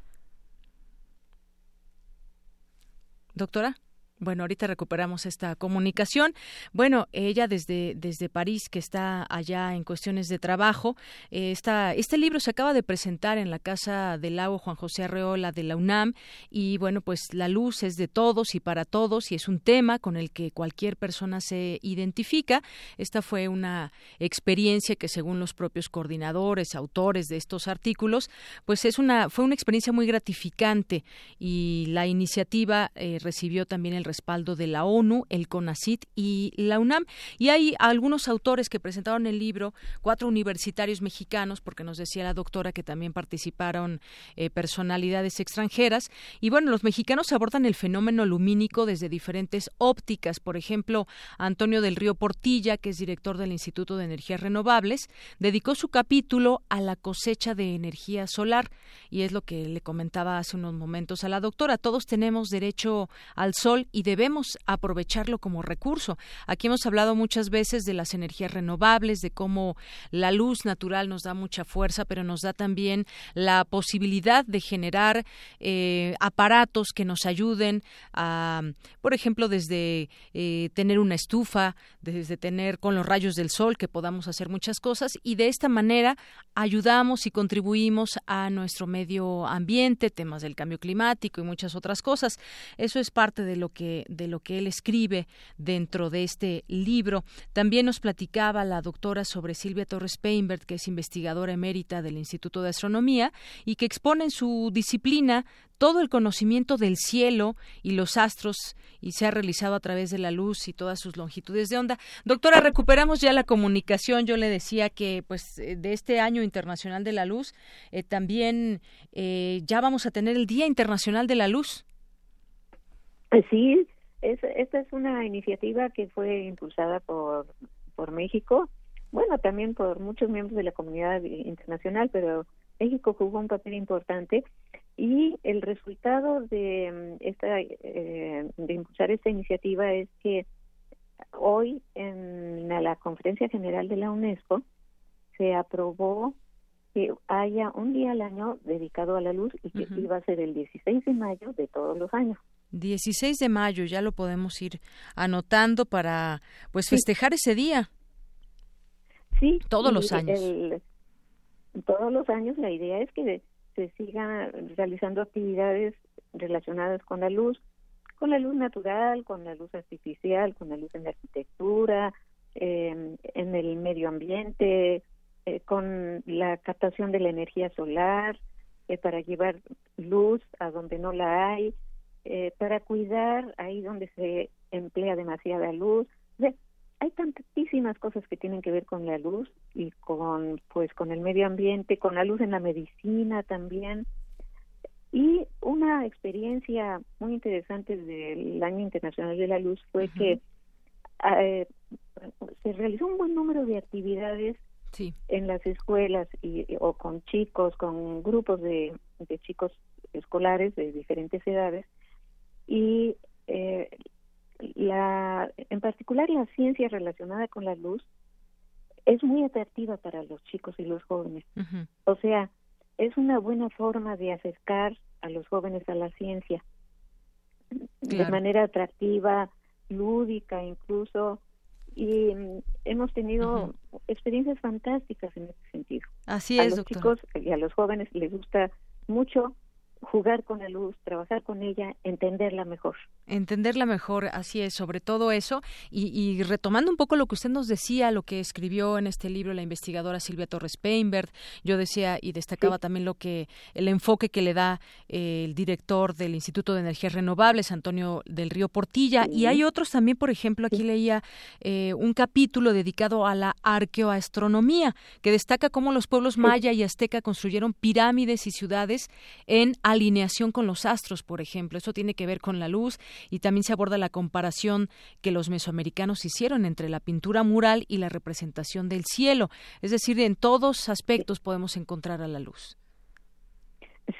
Doctora. Bueno, ahorita recuperamos esta comunicación. Bueno, ella desde, desde París, que está allá en cuestiones de trabajo, eh, este libro se acaba de presentar en la Casa del Lago Juan José Arreola de la UNAM y bueno, pues la luz es de todos y para todos y es un tema con el que cualquier persona se identifica. Esta fue una experiencia que según los propios coordinadores, autores de estos artículos, pues es una, fue una experiencia muy gratificante y la iniciativa eh, recibió también el respaldo de la ONU, el CONACIT y la UNAM. Y hay algunos autores que presentaron el libro, cuatro universitarios mexicanos, porque nos decía la doctora que también participaron eh, personalidades extranjeras. Y bueno, los mexicanos abordan el fenómeno lumínico desde diferentes ópticas. Por ejemplo, Antonio del Río Portilla, que es director del Instituto de Energías Renovables, dedicó su capítulo a la cosecha de energía solar. Y es lo que le comentaba hace unos momentos a la doctora. Todos tenemos derecho al sol y debemos aprovecharlo como recurso. Aquí hemos hablado muchas veces de las energías renovables, de cómo la luz natural nos da mucha fuerza, pero nos da también la posibilidad de generar eh, aparatos que nos ayuden a, por ejemplo, desde eh, tener una estufa, desde tener con los rayos del sol que podamos hacer muchas cosas y de esta manera ayudamos y contribuimos a nuestro medio ambiente, temas del cambio climático y muchas otras cosas. Eso es parte de lo que de lo que él escribe dentro de este libro. También nos platicaba la doctora sobre Silvia Torres Peinbert, que es investigadora emérita del Instituto de Astronomía y que expone en su disciplina todo el conocimiento del cielo y los astros y se ha realizado a través de la luz y todas sus longitudes de onda. Doctora, recuperamos ya la comunicación. Yo le decía que pues eh, de este año internacional de la luz eh, también eh, ya vamos a tener el Día Internacional de la Luz. Pues sí, es, esta es una iniciativa que fue impulsada por, por México, bueno, también por muchos miembros de la comunidad internacional, pero México jugó un papel importante y el resultado de esta eh, de impulsar esta iniciativa es que hoy en la conferencia general de la UNESCO se aprobó que haya un día al año dedicado a la luz y que iba a ser el 16 de mayo de todos los años. 16 de mayo, ya lo podemos ir anotando para pues festejar ese día. Sí. Todos los años. todos los años la idea es que se sigan realizando actividades relacionadas con la luz, con la luz natural, con la luz artificial, con la luz en la arquitectura, eh, en el medio ambiente, eh, con la captación de la energía solar, eh, para llevar luz a donde no la hay, eh, para cuidar ahí donde se emplea demasiada luz. hay tantísimas cosas que tienen que ver con la luz y con pues con el medio ambiente, con la luz en la medicina también. Y una experiencia muy interesante del Año Internacional de la Luz fue que se realizó un buen número de actividades en las escuelas y, o con chicos, con grupos de, chicos escolares de diferentes edades y eh, la en particular la ciencia relacionada con la luz es muy atractiva para los chicos y los jóvenes. O sea, es una buena forma de acercar a los jóvenes a la ciencia de manera atractiva, lúdica incluso, y mm, hemos tenido experiencias fantásticas en ese sentido. Así es, a los chicos y a los jóvenes les gusta mucho jugar con la luz, trabajar con ella, entenderla mejor. Entenderla mejor, así es, sobre todo eso. Y, retomando un poco lo que usted nos decía, lo que escribió en este libro la investigadora Silvia Torres Peinbert, yo decía y destacaba también lo que el enfoque que le da eh, el director del Instituto de Energías Renovables, Antonio del Río Portilla. Y hay otros también, por ejemplo, aquí leía eh, un capítulo dedicado a la arqueoastronomía, que destaca cómo los pueblos maya y azteca construyeron pirámides y ciudades en alineación con los astros, por ejemplo. Eso tiene que ver con la luz y también se aborda la comparación que los mesoamericanos hicieron entre la pintura mural y la representación del cielo. Es decir, en todos aspectos podemos encontrar a la luz.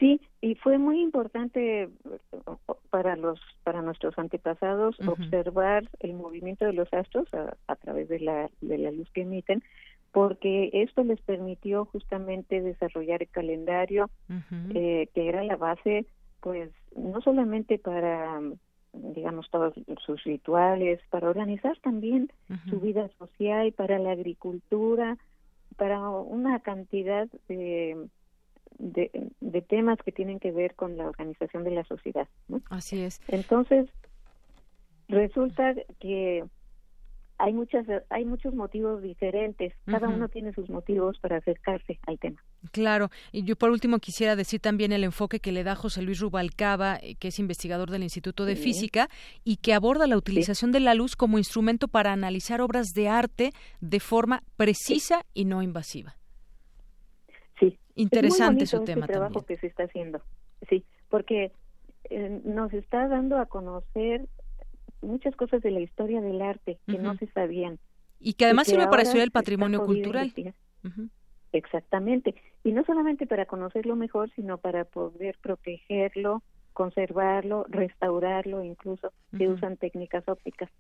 Sí, y fue muy importante para los para nuestros antepasados observar el movimiento de los astros a, través de la de la luz que emiten porque esto les permitió justamente desarrollar el calendario eh, que era la base pues no solamente para digamos todos sus rituales para organizar también su vida social para la agricultura para una cantidad de, de, temas que tienen que ver con la organización de la sociedad así es. Entonces resulta que hay muchas hay muchos motivos diferentes. Cada uno tiene sus motivos para acercarse al tema. Claro. Y yo por último quisiera decir también el enfoque que le da José Luis Rubalcaba eh, que es investigador del Instituto de Física y que aborda la utilización de la luz como instrumento para analizar obras de arte de forma precisa y no invasiva. Sí. Interesante su este tema trabajo que se está haciendo. Sí porque eh, nos está dando a conocer muchas cosas de la historia del arte que no se sabían. Y que además sirve para estudiar el patrimonio cultural. Exactamente. Y no solamente para conocerlo mejor, sino para poder protegerlo, conservarlo, restaurarlo, incluso se usan técnicas ópticas.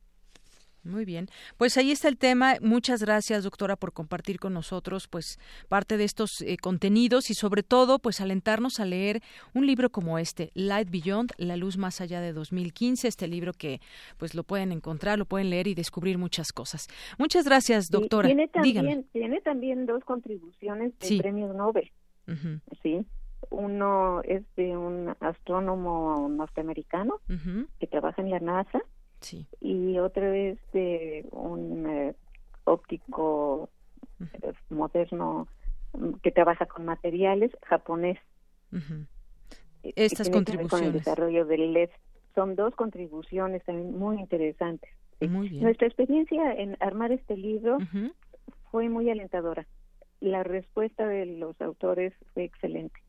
Muy bien. Pues ahí está el tema. Muchas gracias, doctora, por compartir con nosotros pues parte de estos eh, contenidos y sobre todo pues alentarnos a leer un libro como este, Light Beyond, La luz más allá de 2015, este libro que pues lo pueden encontrar, lo pueden leer y descubrir muchas cosas. Muchas gracias, doctora. tiene también tiene también dos contribuciones de premios Nobel. Sí. Uno es de un astrónomo norteamericano que trabaja en la NASA y otro es de un eh, óptico eh, moderno mm, que trabaja con materiales japonés. Estas contribuciones. Con el desarrollo del LED. Son dos contribuciones también muy interesantes. Nuestra experiencia en armar este libro fue muy alentadora. La respuesta de los autores fue excelente.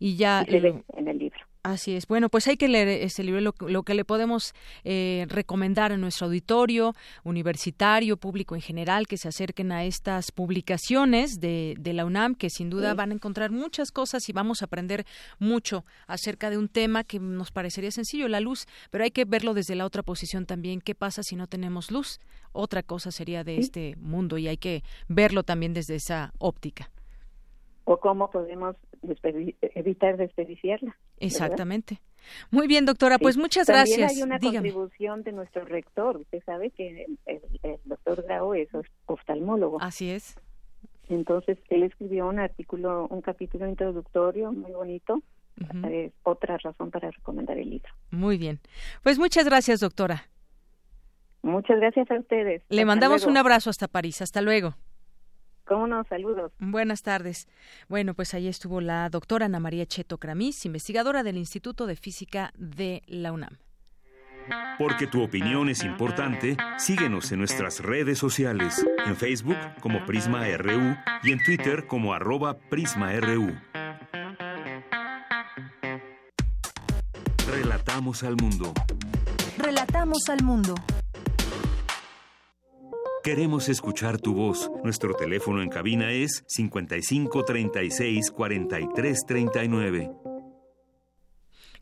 Y ya se ve en el libro Así es. Bueno, pues hay que leer ese libro, lo, que le podemos eh, recomendar a nuestro auditorio universitario, público en general, que se acerquen a estas publicaciones de, la UNAM, que sin duda van a encontrar muchas cosas y vamos a aprender mucho acerca de un tema que nos parecería sencillo, la luz, pero hay que verlo desde la otra posición también. ¿Qué pasa si no tenemos luz? Otra cosa sería de este mundo y hay que verlo también desde esa óptica o cómo podemos evitar desperdiciarla. Exactamente. Muy bien, doctora, pues muchas gracias. Hay una contribución de nuestro rector. Usted sabe que el, doctor Grau es oftalmólogo. Así es. Entonces, él escribió un artículo, un capítulo introductorio muy bonito. Es otra razón para recomendar el libro. Muy bien. Pues muchas gracias, doctora. Muchas gracias a ustedes. Le mandamos un abrazo hasta París. Hasta luego. ¿Cómo no? Saludos. Buenas tardes. Bueno, pues ahí estuvo la doctora Ana María Cheto Cramís, investigadora del Instituto de Física de la UNAM. Porque tu opinión es importante, síguenos en nuestras redes sociales, en Facebook como Prisma RU y en Twitter como arroba PrismaRU. Relatamos al mundo. Relatamos al mundo. Queremos escuchar tu voz. Nuestro teléfono en cabina es 55 36 43 39.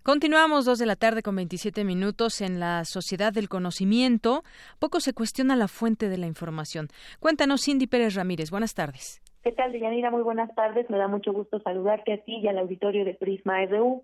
Continuamos dos de la tarde con 27 minutos en la sociedad del conocimiento. Poco se cuestiona la fuente de la información. Cuéntanos, Cindy Pérez Ramírez. Buenas tardes. ¿Qué tal, Deyanira? Muy buenas tardes. Me da mucho gusto saludarte a ti y al auditorio de Prisma RU.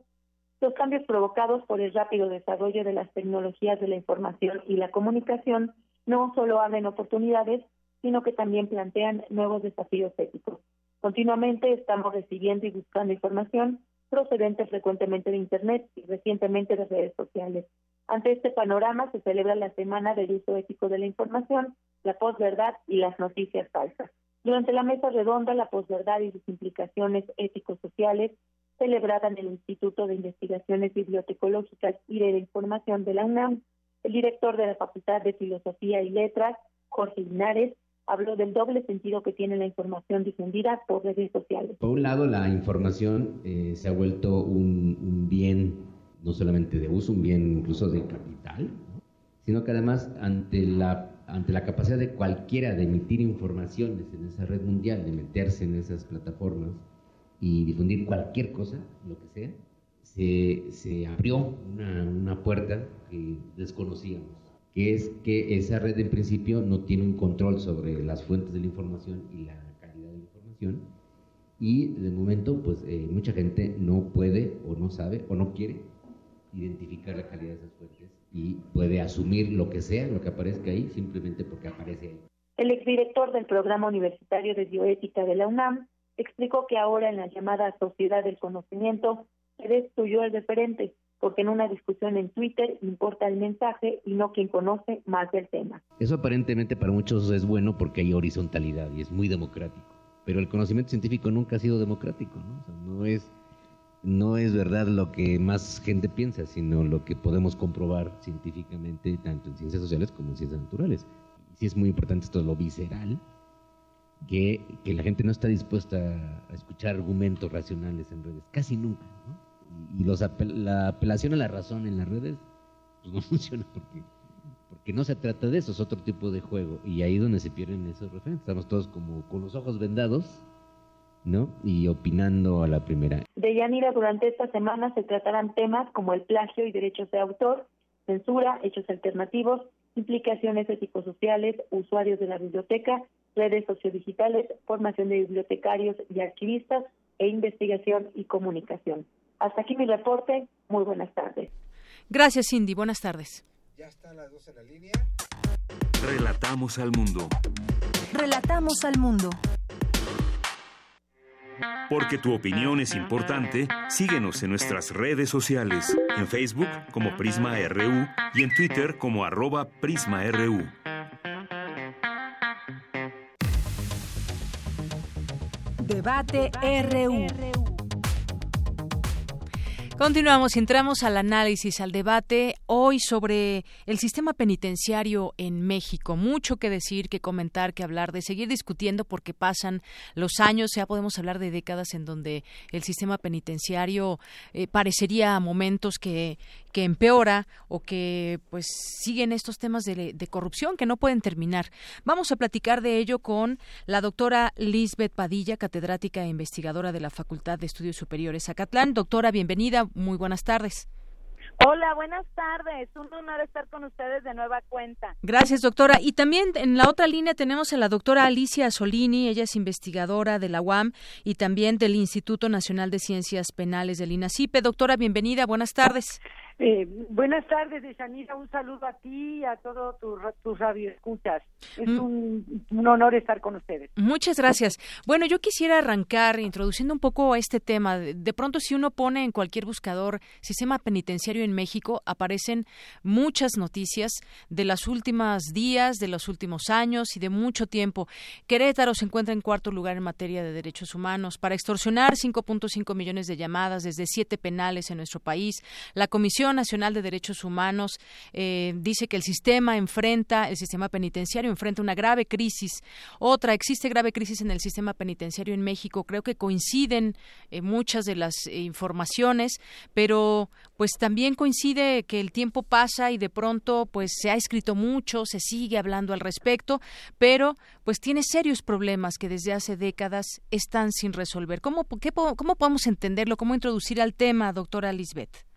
Los cambios provocados por el rápido desarrollo de las tecnologías de la información y la comunicación no solo abren oportunidades, sino que también plantean nuevos desafíos éticos. Continuamente estamos recibiendo y buscando información procedente frecuentemente de Internet y recientemente de redes sociales. Ante este panorama se celebra la Semana del Uso Ético de la Información, la posverdad y las noticias falsas. Durante la mesa redonda, la posverdad y sus implicaciones ético-sociales, celebrada en el Instituto de Investigaciones Bibliotecológicas y de la Información de la UNAM, el director de la Facultad de Filosofía y Letras, Jorge Linares, habló del doble sentido que tiene la información difundida por redes sociales. Por un lado, la información eh, se ha vuelto un, bien no solamente de uso, un bien incluso de capital, sino que además ante la, ante la capacidad de cualquiera de emitir informaciones en esa red mundial, de meterse en esas plataformas y difundir cualquier cosa, lo que sea, se, se abrió una, una, puerta que desconocíamos, que es que esa red en principio no tiene un control sobre las fuentes de la información y la calidad de la información, y de momento pues eh, mucha gente no puede o no sabe o no quiere identificar la calidad de esas fuentes y puede asumir lo que sea, lo que aparezca ahí, simplemente porque aparece ahí. El exdirector del Programa Universitario de Bioética de la UNAM explicó que ahora en la llamada Sociedad del Conocimiento eres tuyo el referente, porque en una discusión en Twitter importa el mensaje y no quien conoce más del tema. Eso aparentemente para muchos es bueno porque hay horizontalidad y es muy democrático, pero el conocimiento científico nunca ha sido democrático, ¿no? no es no es verdad lo que más gente piensa, sino lo que podemos comprobar científicamente tanto en ciencias sociales como en ciencias naturales. Y sí es muy importante esto lo visceral, que, que la gente no está dispuesta a escuchar argumentos racionales en redes, casi nunca. ¿no? Y los la apelación a la razón en las redes pues no funciona porque porque no se trata de eso, es otro tipo de juego y ahí es donde se pierden esos referentes. Estamos todos como con los ojos vendados, ¿no? Y opinando a la primera. De Yanira, durante esta semana se tratarán temas como el plagio y derechos de autor, censura, hechos alternativos, implicaciones ético-sociales, usuarios de la biblioteca, redes sociodigitales, formación de bibliotecarios y archivistas e investigación y comunicación. Hasta aquí mi reporte. Muy buenas tardes. Gracias, Cindy. Buenas tardes. Ya están las dos en la línea. Relatamos al mundo. Relatamos al mundo. Porque tu opinión es importante, síguenos en nuestras redes sociales, en Facebook como Prisma RU y en Twitter como arroba PrismaRU. Debate RU. Continuamos, entramos al análisis, al debate hoy sobre el sistema penitenciario en México. Mucho que decir, que comentar, que hablar, de seguir discutiendo porque pasan los años. Ya podemos hablar de décadas en donde el sistema penitenciario eh, parecería a momentos que, que empeora o que pues siguen estos temas de, corrupción que no pueden terminar. Vamos a platicar de ello con la doctora Lisbeth Padilla, catedrática e investigadora de la Facultad de Estudios Superiores Acatlán. Doctora, bienvenida muy buenas tardes. Hola, buenas tardes. Un honor estar con ustedes de nueva cuenta. Gracias, doctora. Y también en la otra línea tenemos a la doctora Alicia Solini. Ella es investigadora de la UAM y también del Instituto Nacional de Ciencias Penales del INACIPE. Doctora, bienvenida. Buenas tardes. Eh, buenas tardes, Desanira. Un saludo a ti y a todos tus tu radioescuchas. Es mm. un, un, honor estar con ustedes. Muchas gracias. Bueno, yo quisiera arrancar introduciendo un poco a este tema. De pronto, si uno pone en cualquier buscador sistema penitenciario en México, aparecen muchas noticias de las últimas días, de los últimos años y de mucho tiempo. Querétaro se encuentra en cuarto lugar en materia de derechos humanos. Para extorsionar 5.5 millones de llamadas desde siete penales en nuestro país, la Comisión Nacional de Derechos Humanos eh, dice que el sistema enfrenta, el sistema penitenciario enfrenta una grave crisis. Otra, existe grave crisis en el sistema penitenciario en México. Creo que coinciden eh, muchas de las eh, informaciones, pero pues también coincide que el tiempo pasa y de pronto pues se ha escrito mucho, se sigue hablando al respecto, pero pues tiene serios problemas que desde hace décadas están sin resolver. ¿Cómo, cómo podemos entenderlo? ¿Cómo introducir al tema, doctora Lisbeth?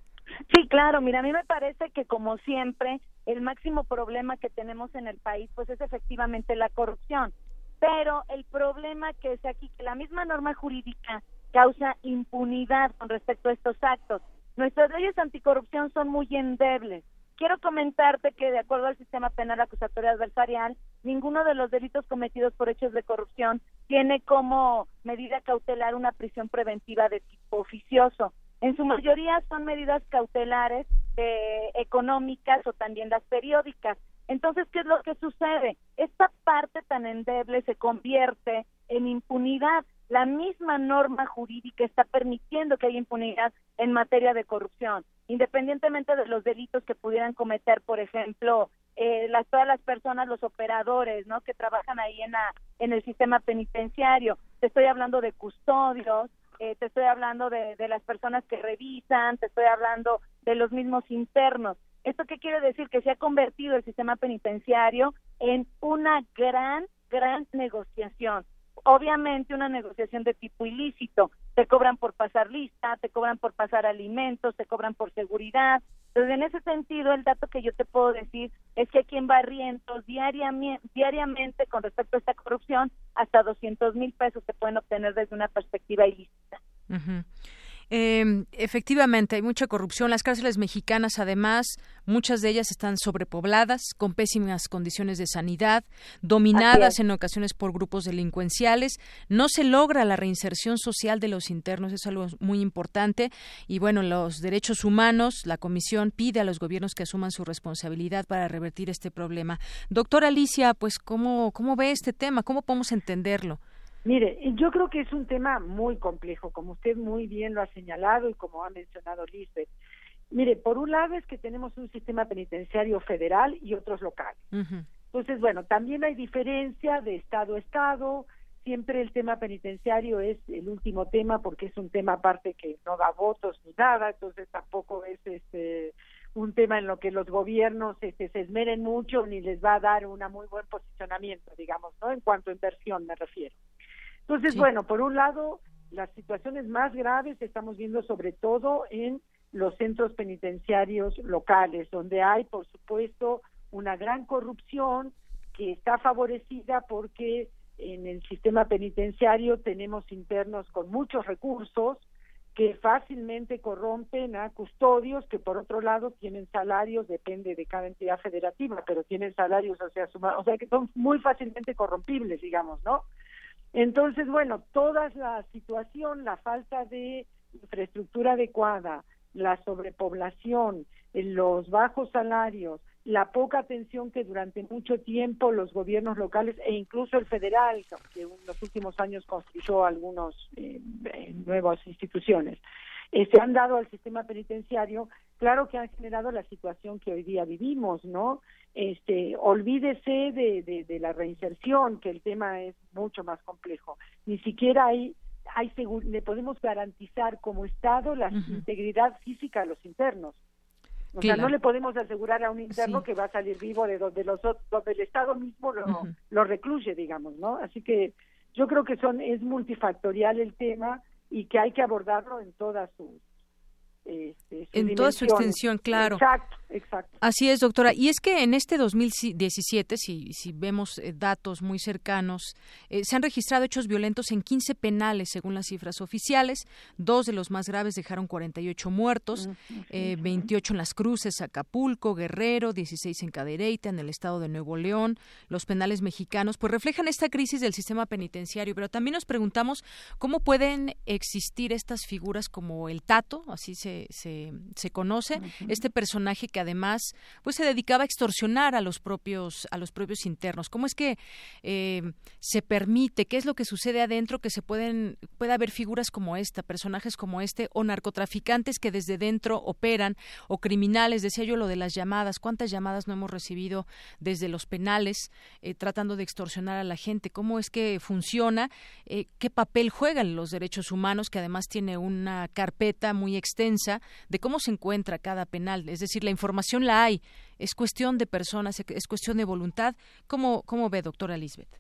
Sí, claro, mira, a mí me parece que como siempre el máximo problema que tenemos en el país pues es efectivamente la corrupción, pero el problema que es aquí que la misma norma jurídica causa impunidad con respecto a estos actos. Nuestras leyes anticorrupción son muy endebles. Quiero comentarte que de acuerdo al sistema penal acusatorio adversarial, ninguno de los delitos cometidos por hechos de corrupción tiene como medida cautelar una prisión preventiva de tipo oficioso. En su mayoría son medidas cautelares eh, económicas o también las periódicas. Entonces, ¿qué es lo que sucede? Esta parte tan endeble se convierte en impunidad. La misma norma jurídica está permitiendo que haya impunidad en materia de corrupción, independientemente de los delitos que pudieran cometer, por ejemplo, eh, las, todas las personas, los operadores, ¿no? Que trabajan ahí en, la, en el sistema penitenciario. Te estoy hablando de custodios, eh, te estoy hablando de, de las personas que revisan, te estoy hablando de los mismos internos. ¿Esto qué quiere decir? Que se ha convertido el sistema penitenciario en una gran, gran negociación. Obviamente una negociación de tipo ilícito. Te cobran por pasar lista, te cobran por pasar alimentos, te cobran por seguridad. Entonces, en ese sentido, el dato que yo te puedo decir es que aquí en Barrientos, diariamente, diariamente con respecto a esta corrupción, hasta 200 mil pesos se pueden obtener desde una perspectiva ilícita. Eh, efectivamente, hay mucha corrupción. Las cárceles mexicanas, además, muchas de ellas están sobrepobladas, con pésimas condiciones de sanidad, dominadas en ocasiones por grupos delincuenciales. No se logra la reinserción social de los internos, es algo muy importante. Y bueno, los derechos humanos, la Comisión pide a los gobiernos que asuman su responsabilidad para revertir este problema. Doctora Alicia, pues, ¿cómo, cómo ve este tema? ¿Cómo podemos entenderlo? Mire, yo creo que es un tema muy complejo, como usted muy bien lo ha señalado y como ha mencionado Lisbeth. Mire, por un lado es que tenemos un sistema penitenciario federal y otros locales. Entonces, bueno, también hay diferencia de estado a estado. Siempre el tema penitenciario es el último tema porque es un tema aparte que no da votos ni nada, entonces tampoco es este un tema en lo que los gobiernos este, se esmeren mucho ni les va a dar un muy buen posicionamiento, digamos, ¿no? En cuanto a inversión me refiero. Entonces, bueno, por un lado, las situaciones más graves estamos viendo sobre todo en los centros penitenciarios locales, donde hay, por supuesto, una gran corrupción que está favorecida porque en el sistema penitenciario tenemos internos con muchos recursos que fácilmente corrompen a custodios que por otro lado tienen salarios, depende de cada entidad federativa, pero tienen salarios, o sea, o sea que son muy fácilmente corrompibles, digamos, ¿no? Entonces, bueno, toda la situación, la falta de infraestructura adecuada, la sobrepoblación, los bajos salarios, la poca atención que durante mucho tiempo los gobiernos locales e incluso el federal, que en los últimos años construyó algunas eh, nuevas instituciones, eh, se han dado al sistema penitenciario, claro que han generado la situación que hoy día vivimos, ¿no? Este, olvídese de, de, la reinserción, que el tema es mucho más complejo. Ni siquiera hay, hay le podemos garantizar como Estado la integridad física de los internos. O sea, no le podemos asegurar a un interno que va a salir vivo de donde los donde el Estado mismo lo, lo recluye, digamos, ¿no? Así que yo creo que son es multifactorial el tema y que hay que abordarlo en todas sus este, en toda su extensión, claro. Exacto, exacto. Así es, doctora. Y es que en este 2017, si, si vemos eh, datos muy cercanos, eh, se han registrado hechos violentos en 15 penales, según las cifras oficiales. Dos de los más graves dejaron 48 muertos, 28 eh, en Las Cruces, Acapulco, Guerrero, 16 en Cadereyta, en el estado de Nuevo León. Los penales mexicanos, pues reflejan esta crisis del sistema penitenciario, pero también nos preguntamos cómo pueden existir estas figuras como el Tato, así se se, se, conoce, este personaje que además pues se dedicaba a extorsionar a los propios, a los propios internos. ¿Cómo es que eh, se permite, qué es lo que sucede adentro, que se pueden, puede haber figuras como esta, personajes como este, o narcotraficantes que desde dentro operan, o criminales, decía yo lo de las llamadas, cuántas llamadas no hemos recibido desde los penales eh, tratando de extorsionar a la gente, cómo es que funciona, eh, qué papel juegan los derechos humanos, que además tiene una carpeta muy extensa de cómo se encuentra cada penal. Es decir, la información la hay. Es cuestión de personas, es cuestión de voluntad. ¿Cómo, cómo ve, doctora Lisbeth?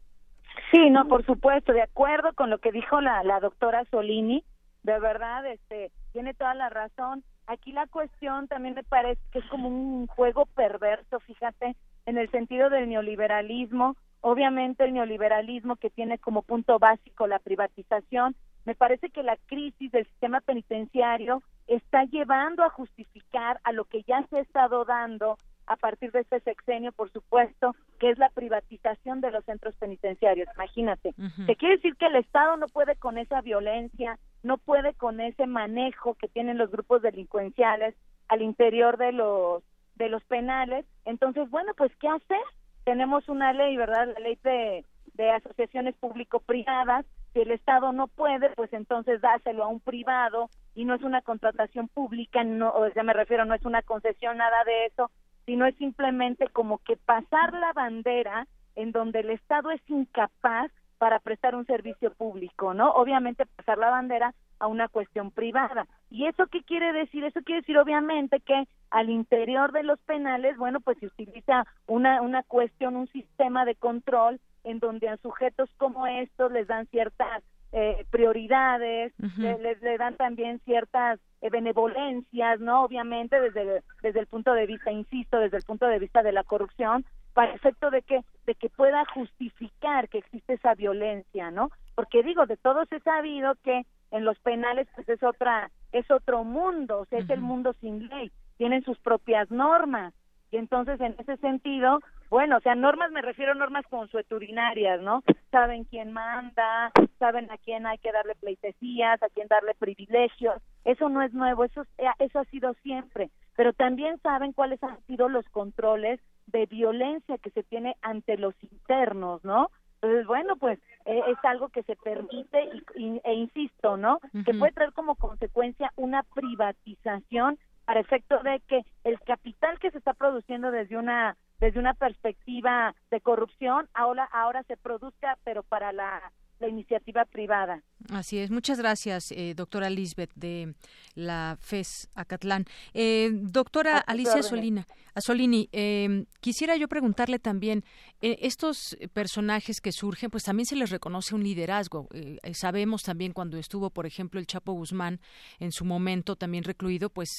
Sí, no, por supuesto, de acuerdo con lo que dijo la, la doctora Solini. De verdad, este, tiene toda la razón. Aquí la cuestión también me parece que es como un juego perverso, fíjate, en el sentido del neoliberalismo. Obviamente el neoliberalismo que tiene como punto básico la privatización, me parece que la crisis del sistema penitenciario está llevando a justificar a lo que ya se ha estado dando a partir de este sexenio, por supuesto, que es la privatización de los centros penitenciarios. Imagínate, ¿Qué quiere decir que el Estado no puede con esa violencia, no puede con ese manejo que tienen los grupos delincuenciales al interior de los de los penales. Entonces, bueno, pues ¿qué hacer? Tenemos una ley, ¿verdad? La ley de, de asociaciones público-privadas si el Estado no puede, pues entonces dáselo a un privado y no es una contratación pública, no, me refiero, no es una concesión, nada de eso, sino es simplemente como que pasar la bandera en donde el Estado es incapaz para prestar un servicio público, ¿no? Obviamente pasar la bandera a una cuestión privada. ¿Y eso qué quiere decir? Eso quiere decir obviamente que al interior de los penales, bueno, pues se utiliza una, una cuestión, un sistema de control en donde a sujetos como estos les dan ciertas eh, prioridades, les, le dan también ciertas eh, benevolencias, ¿no? Obviamente desde, desde el punto de vista, insisto, desde el punto de vista de la corrupción, para efecto de que, de que pueda justificar que existe esa violencia, ¿no? Porque digo, de todos he sabido que en los penales pues es otra, es otro mundo, o sea, es el mundo sin ley, tienen sus propias normas, y entonces en ese sentido bueno, o sea, normas me refiero a normas consueturinarias, ¿no? Saben quién manda, saben a quién hay que darle pleitesías, a quién darle privilegios. Eso no es nuevo, eso, eso ha sido siempre. Pero también saben cuáles han sido los controles de violencia que se tiene ante los internos, ¿no? Entonces, bueno, pues e, es algo que se permite y, e insisto, ¿no? Que puede traer como consecuencia una privatización para efecto de que el capital que se está produciendo desde una desde una perspectiva de corrupción ahora ahora se produzca pero para la la iniciativa privada. Así es. Muchas gracias, eh, doctora Lisbeth de la FES Acatlán. Eh, doctora Alicia Solina, Solini, eh, quisiera yo preguntarle también, eh, estos personajes que surgen, pues también se les reconoce un liderazgo. sabemos también cuando estuvo, por ejemplo, el Chapo Guzmán en su momento también recluido, pues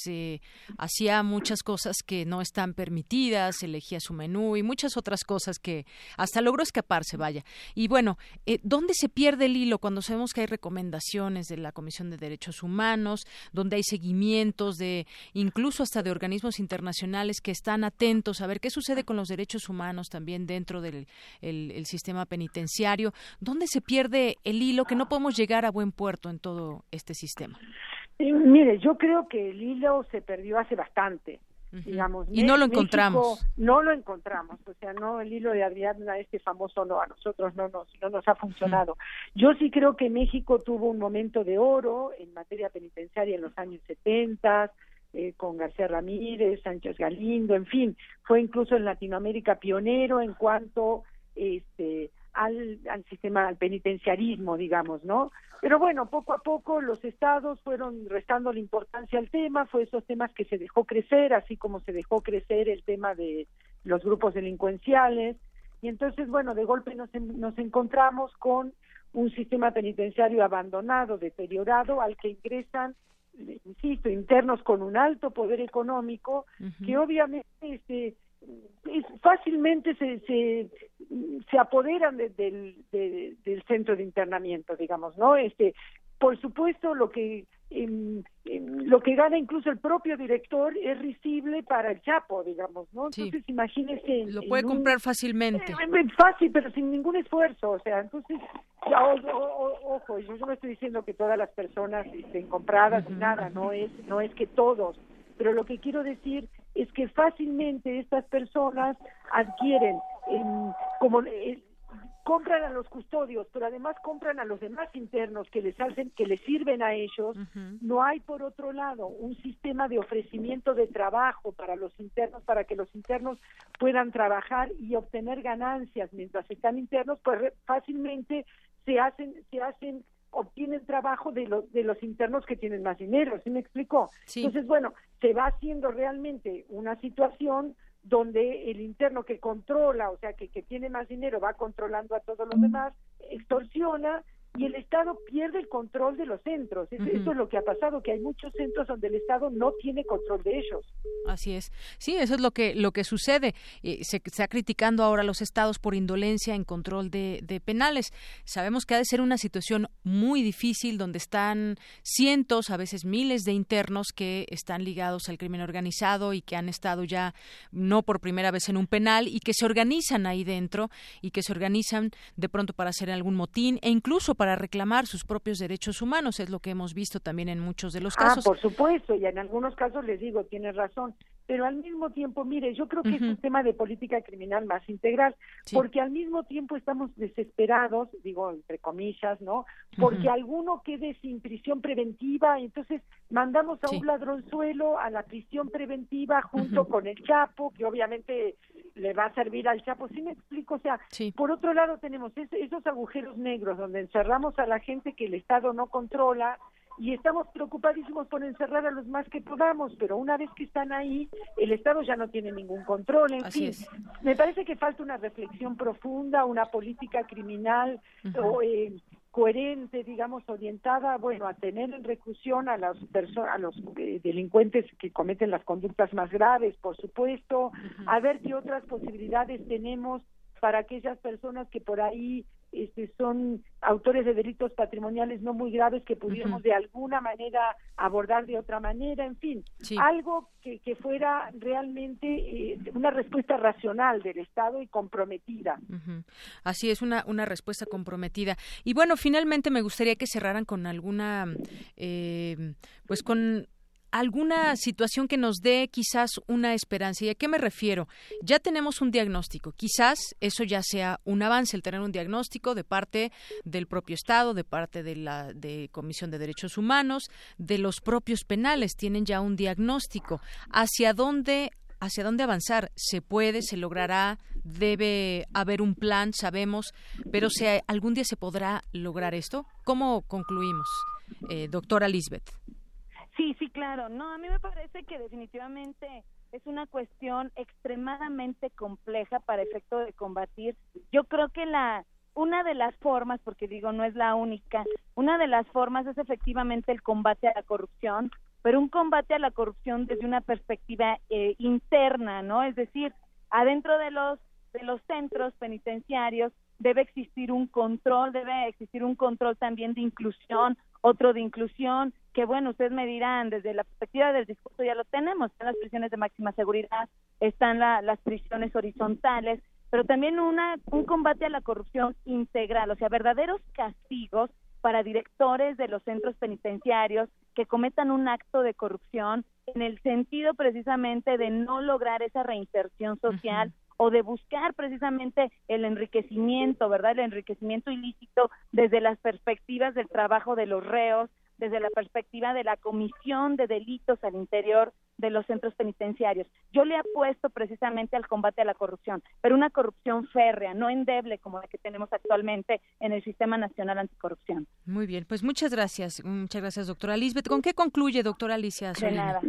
hacía muchas cosas que no están permitidas, elegía su menú y muchas otras cosas que hasta logró escaparse, vaya. Y bueno, ¿dónde se pierde el hilo cuando sabemos que hay recomendaciones de la Comisión de Derechos Humanos, donde hay seguimientos de incluso hasta de organismos internacionales que están atentos a ver qué sucede con los derechos humanos también dentro del sistema penitenciario, ¿dónde se pierde el hilo que no podemos llegar a buen puerto en todo este sistema? mire, yo creo que el hilo se perdió hace bastante. Digamos. Y no lo encontramos. no lo encontramos, o sea, no el hilo de Ariadna, este famoso no, a nosotros no nos, no nos ha funcionado. Yo sí creo que México tuvo un momento de oro en materia penitenciaria en los años 70, eh, con García Ramírez, Sánchez Galindo, en fin, fue incluso en Latinoamérica pionero en cuanto este al, al sistema, al penitenciarismo, digamos, ¿no? Pero bueno, poco a poco los estados fueron restando la importancia al tema, fue esos temas que se dejó crecer, así como se dejó crecer el tema de los grupos delincuenciales, y entonces, bueno, de golpe nos, nos encontramos con un sistema penitenciario abandonado, deteriorado, al que ingresan insisto, internos con un alto poder económico, que obviamente este, fácilmente se, se, se apoderan del, del centro de internamiento, digamos, ¿no? Este, por supuesto, lo que lo que gana incluso el propio director es risible para el Chapo, digamos, ¿no? Entonces, imagínese. Lo puede comprar fácilmente. Eh, fácil, pero sin ningún esfuerzo, o sea, entonces, ojo, yo no estoy diciendo que todas las personas estén compradas ni nada, no es, no es que todos, pero lo que quiero decir es que fácilmente estas personas adquieren como eh, compran a los custodios, pero además compran a los demás internos que les hacen, que les sirven a ellos. No hay por otro lado un sistema de ofrecimiento de trabajo para los internos, para que los internos puedan trabajar y obtener ganancias mientras están internos, pues fácilmente se hacen, se hacen obtienen trabajo de los de los internos que tienen más dinero, ¿sí me explicó? Entonces, bueno, se va haciendo realmente una situación donde el interno que controla, o sea, que, que tiene más dinero, va controlando a todos los demás, extorsiona y el Estado pierde el control de los centros. Eso, es lo que ha pasado, que hay muchos centros donde el Estado no tiene control de ellos. Así es. Sí, eso es lo que lo que sucede. Eh, se está criticando ahora a los estados por indolencia en control de, de, penales. Sabemos que ha de ser una situación muy difícil donde están cientos, a veces miles de internos que están ligados al crimen organizado y que han estado ya no por primera vez en un penal y que se organizan ahí dentro y que se organizan de pronto para hacer algún motín e incluso para reclamar sus propios derechos humanos, es lo que hemos visto también en muchos de los ah, casos. Ah, por supuesto, y en algunos casos les digo, tiene razón, pero al mismo tiempo, mire, yo creo que es un tema de política criminal más integral, porque al mismo tiempo estamos desesperados, digo entre comillas, ¿no? Porque alguno quede sin prisión preventiva, entonces mandamos a un ladronzuelo a la prisión preventiva junto con el Chapo, que obviamente le va a servir al Chapo, ¿sí me explico? O sea, por otro lado tenemos esos agujeros negros donde encerramos a la gente que el Estado no controla y estamos preocupadísimos por encerrar a los más que podamos, pero una vez que están ahí, el Estado ya no tiene ningún control. En fin, me parece que falta una reflexión profunda, una política criminal o, eh, coherente, digamos, orientada, bueno, a tener en reclusión a las personas, a los eh, delincuentes que cometen las conductas más graves, por supuesto, a ver qué otras posibilidades tenemos para aquellas personas que por ahí este, son autores de delitos patrimoniales no muy graves que pudiéramos de alguna manera abordar de otra manera, en fin, algo que, que, fuera realmente eh, una respuesta racional del Estado y comprometida. Así es, una, una respuesta comprometida. Y bueno, finalmente me gustaría que cerraran con alguna, eh, pues con alguna situación que nos dé quizás una esperanza. ¿Y a qué me refiero? Ya tenemos un diagnóstico. Quizás eso ya sea un avance, el tener un diagnóstico de parte del propio Estado, de parte de la de Comisión de Derechos Humanos, de los propios penales. Tienen ya un diagnóstico. ¿Hacia dónde hacia dónde avanzar. Se puede, se logrará, debe haber un plan, sabemos, pero si algún día se podrá lograr esto. ¿Cómo concluimos, eh, doctora Lisbeth? Sí, sí, claro. No, a mí me parece que definitivamente es una cuestión extremadamente compleja para efecto de combatir. Yo creo que la una de las formas, porque digo no es la única, una de las formas es efectivamente el combate a la corrupción, pero un combate a la corrupción desde una perspectiva eh, interna, ¿no? Es decir, adentro de los de los centros penitenciarios debe existir un control, debe existir un control también de inclusión, otro de inclusión, que bueno, ustedes me dirán, desde la perspectiva del discurso ya lo tenemos, están las prisiones de máxima seguridad, están las prisiones horizontales, pero también una, un combate a la corrupción integral, o sea, verdaderos castigos para directores de los centros penitenciarios que cometan un acto de corrupción en el sentido precisamente de no lograr esa reinserción social o de buscar precisamente el enriquecimiento, ¿verdad? El enriquecimiento ilícito desde las perspectivas del trabajo de los reos, desde la perspectiva de la comisión de delitos al interior de los centros penitenciarios. Yo le apuesto precisamente al combate a la corrupción, pero una corrupción férrea, no endeble como la que tenemos actualmente en el Sistema Nacional Anticorrupción. Muy bien, pues muchas gracias, muchas gracias, doctora Lisbeth. ¿Con qué concluye, doctora Alicia De nada.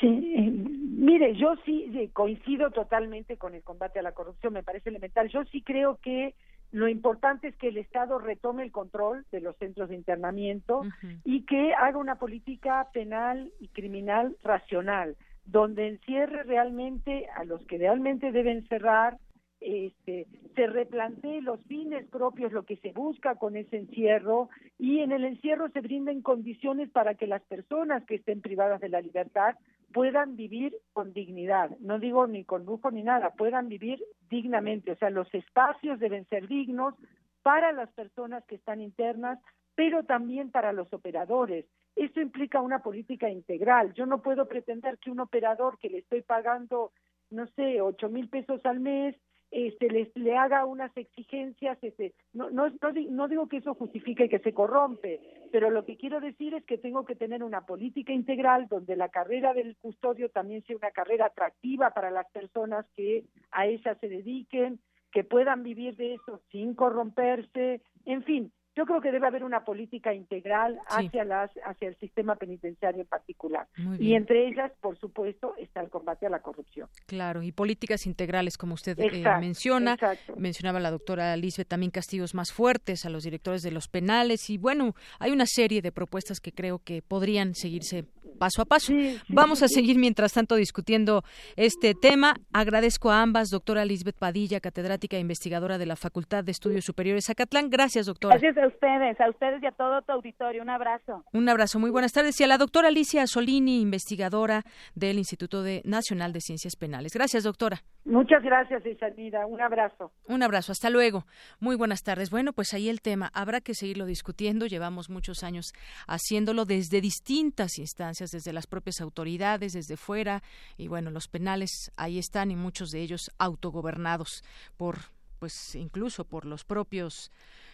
Sí, eh, mire, yo sí eh, coincido totalmente con el combate a la corrupción, me parece elemental. Yo sí creo que lo importante es que el Estado retome el control de los centros de internamiento y que haga una política penal y criminal racional, donde encierre realmente a los que realmente deben cerrar, este, se replantee los fines propios, lo que se busca con ese encierro, y en el encierro se brinden condiciones para que las personas que estén privadas de la libertad puedan vivir con dignidad, no digo ni con lujo ni nada, puedan vivir dignamente, o sea, los espacios deben ser dignos para las personas que están internas, pero también para los operadores. Esto implica una política integral. Yo no puedo pretender que un operador que le estoy pagando, no sé, ocho mil pesos al mes, este, les, le haga unas exigencias, este, no, no, no, digo que eso justifique que se corrompe, pero lo que quiero decir es que tengo que tener una política integral donde la carrera del custodio también sea una carrera atractiva para las personas que a ella se dediquen, que puedan vivir de eso sin corromperse, en fin, yo creo que debe haber una política integral hacia las hacia el sistema penitenciario en particular. Y entre ellas por supuesto está el combate a la corrupción. Claro y políticas integrales como usted eh, menciona. mencionaba la doctora Lisbeth también castigos más fuertes a los directores de los penales. Y bueno hay una serie de propuestas que creo que podrían seguirse paso a paso. Vamos a seguir mientras tanto discutiendo este tema. Agradezco a ambas doctora Lisbeth Padilla catedrática e investigadora de la Facultad de Estudios Superiores Acatlán gracias doctora ustedes, a ustedes y a todo tu auditorio. Un abrazo. Un abrazo, muy buenas tardes. Y a la doctora Alicia Solini, investigadora del Instituto de Nacional de Ciencias Penales. Gracias, doctora. Muchas gracias, Isanida. Un abrazo. Un abrazo, hasta luego. Muy buenas tardes. Bueno, pues ahí el tema. Habrá que seguirlo discutiendo. Llevamos muchos años haciéndolo desde distintas instancias, desde las propias autoridades, desde fuera. Y bueno, los penales ahí están y muchos de ellos autogobernados por, pues incluso por los propios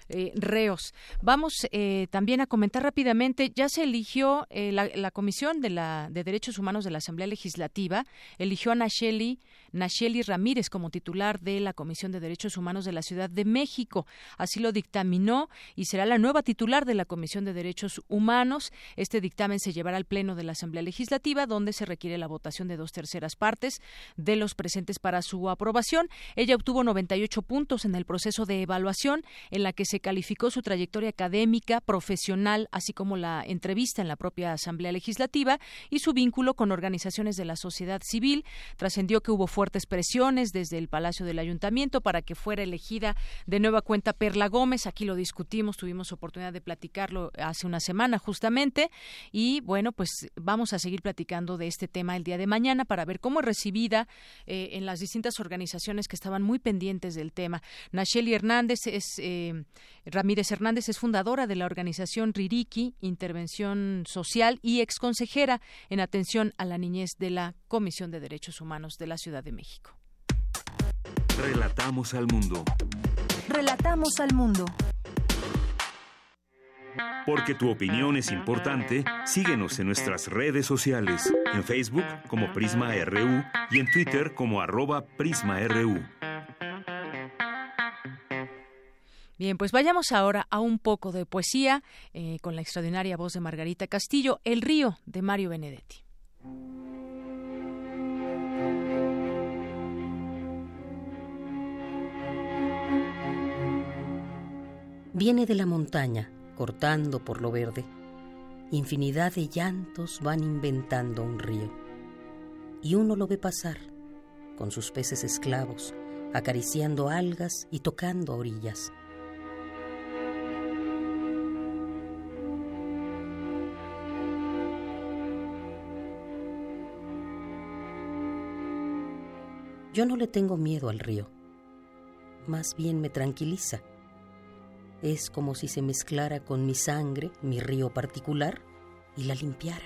eh, reos. Vamos eh, también a comentar rápidamente, ya se eligió eh, la, Comisión de, la, de Derechos Humanos de la Asamblea Legislativa, eligió a Nacheli, Nacheli Ramírez como titular de la Comisión de Derechos Humanos de la Ciudad de México. Así lo dictaminó y será la nueva titular de la Comisión de Derechos Humanos. Este dictamen se llevará al Pleno de la Asamblea Legislativa, donde se requiere la votación de dos terceras partes de los presentes para su aprobación. Ella obtuvo 98 puntos en el proceso de evaluación en la que se se calificó su trayectoria académica, profesional, así como la entrevista en la propia Asamblea Legislativa y su vínculo con organizaciones de la sociedad civil. Trascendió que hubo fuertes presiones desde el Palacio del Ayuntamiento para que fuera elegida de nueva cuenta Perla Gómez. Aquí lo discutimos, tuvimos oportunidad de platicarlo hace una semana justamente. Y bueno, pues vamos a seguir platicando de este tema el día de mañana para ver cómo es recibida eh, en las distintas organizaciones que estaban muy pendientes del tema. Nacheli Hernández es eh, Ramírez Hernández es fundadora de la organización Ririki, Intervención Social y exconsejera en atención a la niñez de la Comisión de Derechos Humanos de la Ciudad de México. Relatamos al mundo. Relatamos al mundo. Porque tu opinión es importante, síguenos en nuestras redes sociales, en Facebook como Prisma RU y en Twitter como arroba PrismaRU. Bien, pues vayamos ahora a un poco de poesía eh, con la extraordinaria voz de Margarita Castillo, El río de Mario Benedetti. Viene de la montaña, cortando por lo verde. Infinidad de llantos van inventando un río. Y uno lo ve pasar, con sus peces esclavos, acariciando algas y tocando orillas Yo no le tengo miedo al río, más bien me tranquiliza. Es como si se mezclara con mi sangre, mi río particular, y la limpiara.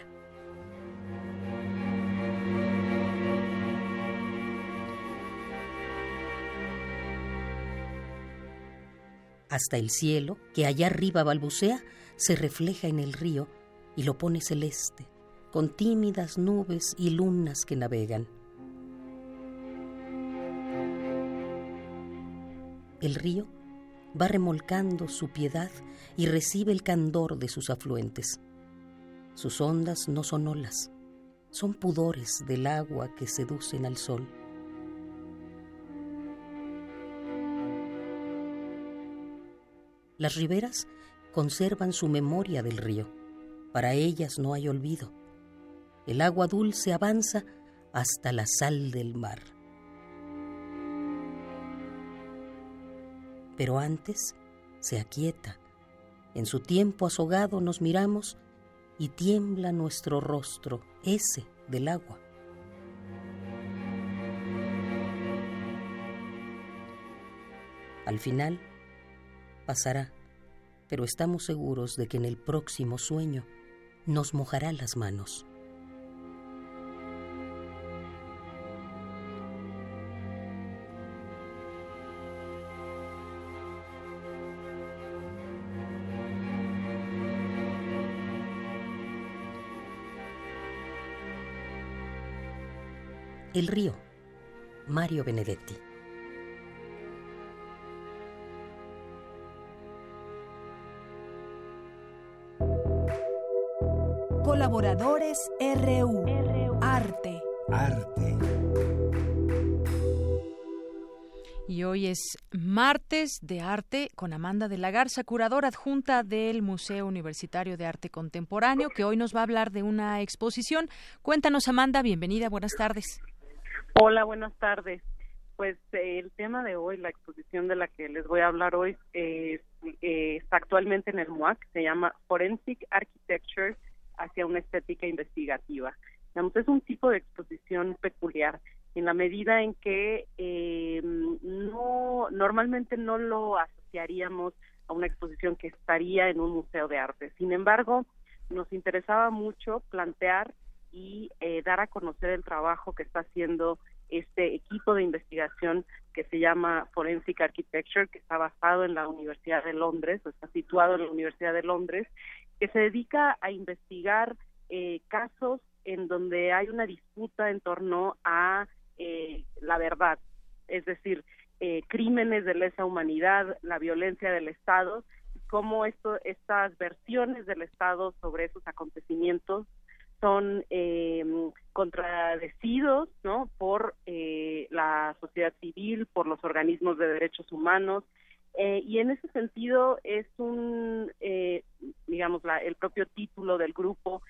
Hasta el cielo, que allá arriba balbucea, se refleja en el río y lo pone celeste, con tímidas nubes y lunas que navegan. El río va remolcando su piedad y recibe el candor de sus afluentes. Sus ondas no son olas, son pudores del agua que seducen al sol. Las riberas conservan su memoria del río. Para ellas no hay olvido. El agua dulce avanza hasta la sal del mar. Pero antes se aquieta. En su tiempo azogado nos miramos y tiembla nuestro rostro, ese del agua. Al final, pasará, pero estamos seguros de que en el próximo sueño nos mojará las manos. El río, Mario Benedetti. Colaboradores RU. Arte. Arte. Y hoy es martes de arte con Amanda de la Garza, curadora adjunta del Museo Universitario de Arte Contemporáneo, que hoy nos va a hablar de una exposición. Cuéntanos, Amanda, bienvenida, buenas tardes. Hola, buenas tardes. Pues eh, el tema de hoy, la exposición de la que les voy a hablar hoy, eh, está actualmente en el MUAC, se llama Forensic Architecture hacia una estética investigativa. es un tipo de exposición peculiar en la medida en que eh, no normalmente no lo asociaríamos a una exposición que estaría en un museo de arte. Sin embargo, nos interesaba mucho plantear y eh, dar a conocer el trabajo que está haciendo este equipo de investigación que se llama Forensic Architecture, que está basado en la Universidad de Londres, o está situado en la Universidad de Londres, que se dedica a investigar eh, casos en donde hay una disputa en torno a eh, la verdad, es decir, crímenes de lesa humanidad, la violencia del Estado, cómo esto, estas versiones del Estado sobre esos acontecimientos son eh, contradecidos ¿no? por eh, la sociedad civil, por los organismos de derechos humanos, eh, y en ese sentido es un, eh, digamos, la, el propio título del grupo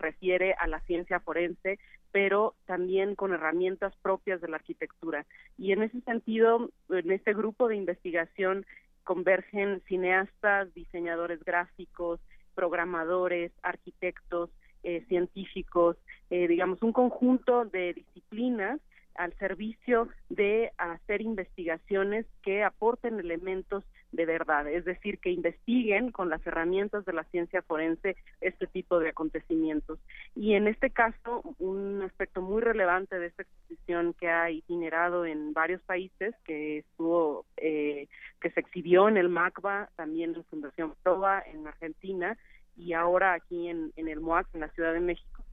refiere a la ciencia forense, pero también con herramientas propias de la arquitectura. Y en ese sentido, en este grupo de investigación convergen cineastas, diseñadores gráficos, programadores, arquitectos, eh, científicos, eh, digamos, un conjunto de disciplinas al servicio de hacer investigaciones que aporten elementos de verdad, es decir, que investiguen con las herramientas de la ciencia forense este tipo de acontecimientos. Y en este caso, un aspecto muy relevante de esta exposición que ha incinerado en varios países, que estuvo, eh, que se exhibió en el MACBA, también en Fundación Proa en Argentina, y ahora aquí en, en el MOAC, en la Ciudad de México,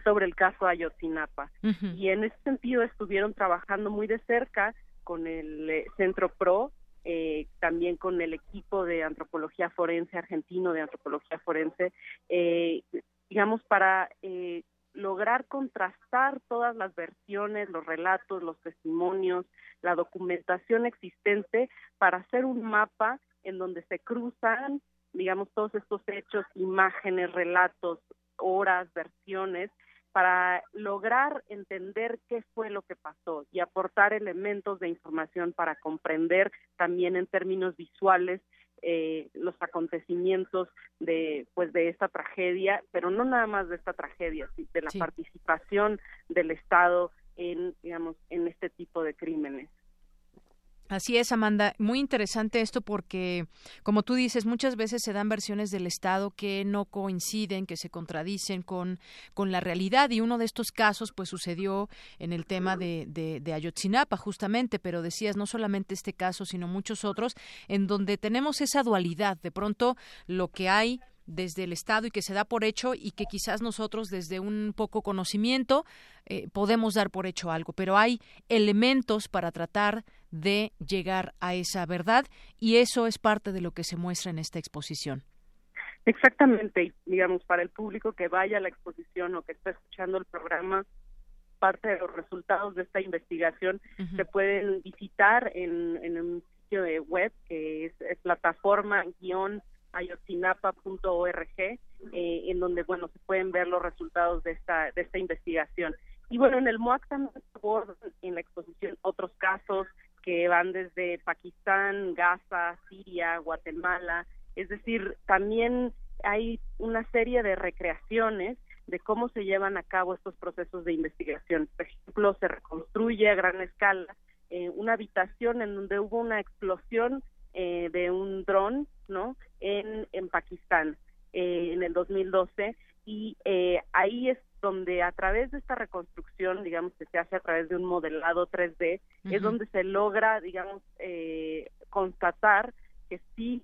sobre el caso Ayotzinapa. Y en ese sentido estuvieron trabajando muy de cerca con el eh, Centro PRO, eh, también con el equipo de antropología forense argentino de antropología forense, eh, digamos, para lograr contrastar todas las versiones, los relatos, los testimonios, la documentación existente para hacer un mapa en donde se cruzan digamos, todos estos hechos, imágenes, relatos, horas, versiones, para lograr entender qué fue lo que pasó y aportar elementos de información para comprender también en términos visuales eh, los acontecimientos de pues de esta tragedia, pero no nada más de esta tragedia, sino de la participación del Estado en digamos en este tipo de crímenes. Así es, Amanda. Muy interesante esto porque, como tú dices, muchas veces se dan versiones del Estado que no coinciden, que se contradicen con, con la realidad. Y uno de estos casos, pues, sucedió en el tema de, de, de Ayotzinapa, justamente. Pero decías, no solamente este caso, sino muchos otros, en donde tenemos esa dualidad. De pronto, lo que hay desde el Estado y que se da por hecho y que quizás nosotros desde un poco conocimiento eh, podemos dar por hecho algo, pero hay elementos para tratar de llegar a esa verdad y eso es parte de lo que se muestra en esta exposición. Exactamente, digamos, para el público que vaya a la exposición o que está escuchando el programa, parte de los resultados de esta investigación se pueden visitar en, en un sitio de web que es, es plataforma guion ayotzinapa.org, eh, en donde, bueno, se pueden ver los resultados de esta, de esta investigación. Y bueno, en el MOAC también en la exposición otros casos que van desde Pakistán, Gaza, Siria, Guatemala, es decir, también hay una serie de recreaciones de cómo se llevan a cabo estos procesos de investigación. Por ejemplo, se reconstruye a gran escala eh, una habitación en donde hubo una explosión eh, de un dron, ¿no? En, en Pakistán eh, en el 2012 y eh, ahí es donde a través de esta reconstrucción, digamos que se hace a través de un modelado 3D, es donde se logra, digamos, eh, constatar que sí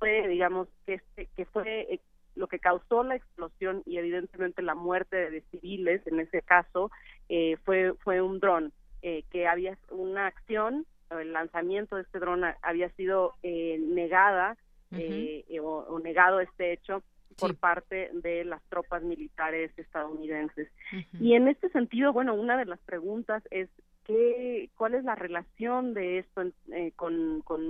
fue, digamos, que, este, que fue eh, lo que causó la explosión y evidentemente la muerte de civiles en ese caso eh, fue fue un dron eh, que había una acción el lanzamiento de este dron había sido eh, negada eh, o, negado este hecho por parte de las tropas militares estadounidenses. Y en este sentido, bueno, una de las preguntas es ¿qué, cuál es la relación de esto eh, con, con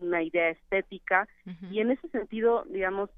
una idea estética y en ese sentido, digamos,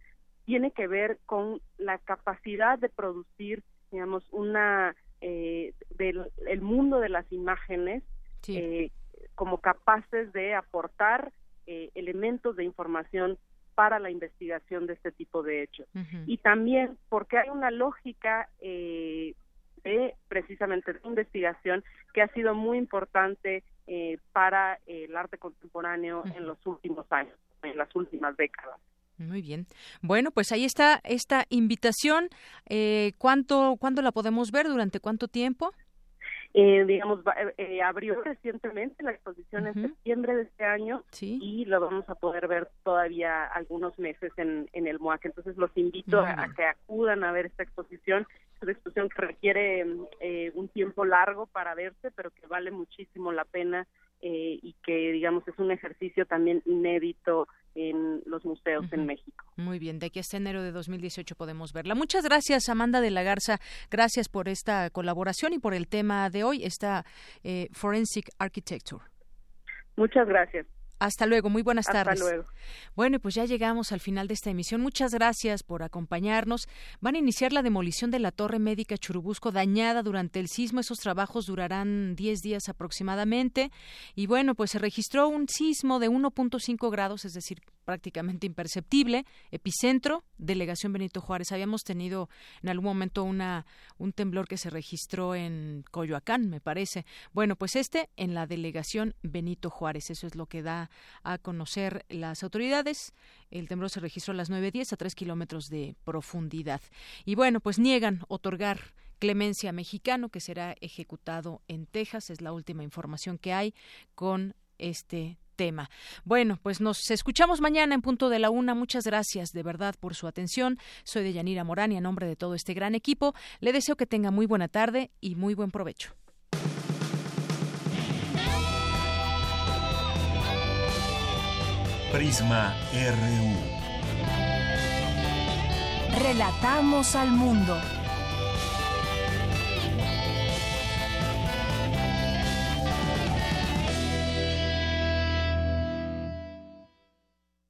tiene que ver con la capacidad de producir, digamos, una eh, del el mundo de las imágenes eh, como capaces de aportar eh, elementos de información para la investigación de este tipo de hechos. Y también porque hay una lógica eh, de precisamente de investigación que ha sido muy importante eh, para el arte contemporáneo en los últimos años, en las últimas décadas. Muy bien. Bueno, pues ahí está esta invitación. Eh, ¿cuánto, ¿Cuándo la podemos ver? ¿Durante cuánto tiempo? Eh, digamos, eh, eh, abrió recientemente la exposición en septiembre de este año y lo vamos a poder ver todavía algunos meses en, en el MOAC. Entonces los invito a, que acudan a ver esta exposición. Es una exposición que requiere eh, un tiempo largo para verse, pero que vale muchísimo la pena eh, y que, digamos, es un ejercicio también inédito en los museos en México. Muy bien, de aquí hasta enero de 2018 podemos verla. Muchas gracias, Amanda de la Garza. Gracias por esta colaboración y por el tema de hoy, esta eh, Forensic Architecture. Muchas gracias. Hasta luego, muy buenas Hasta tardes. luego. Bueno, pues ya llegamos al final de esta emisión. Muchas gracias por acompañarnos. Van a iniciar la demolición de la torre médica Churubusco dañada durante el sismo. Esos trabajos durarán 10 días aproximadamente. Y bueno, pues se registró un sismo de 1.5 grados, es decir, prácticamente imperceptible, epicentro, delegación Benito Juárez. Habíamos tenido en algún momento una un temblor que se registró en Coyoacán, me parece. Bueno, pues este en la delegación Benito Juárez. Eso es lo que da a conocer las autoridades. El temblor se registró a las 9.10 a 3 kilómetros de profundidad. Y bueno, pues niegan otorgar clemencia mexicano que será ejecutado en Texas. Es la última información que hay con este tema. Bueno, pues nos escuchamos mañana en punto de la una. Muchas gracias de verdad por su atención. Soy de Yanira Morán y a nombre de todo este gran equipo le deseo que tenga muy buena tarde y muy buen provecho. Prisma RU. Relatamos al mundo.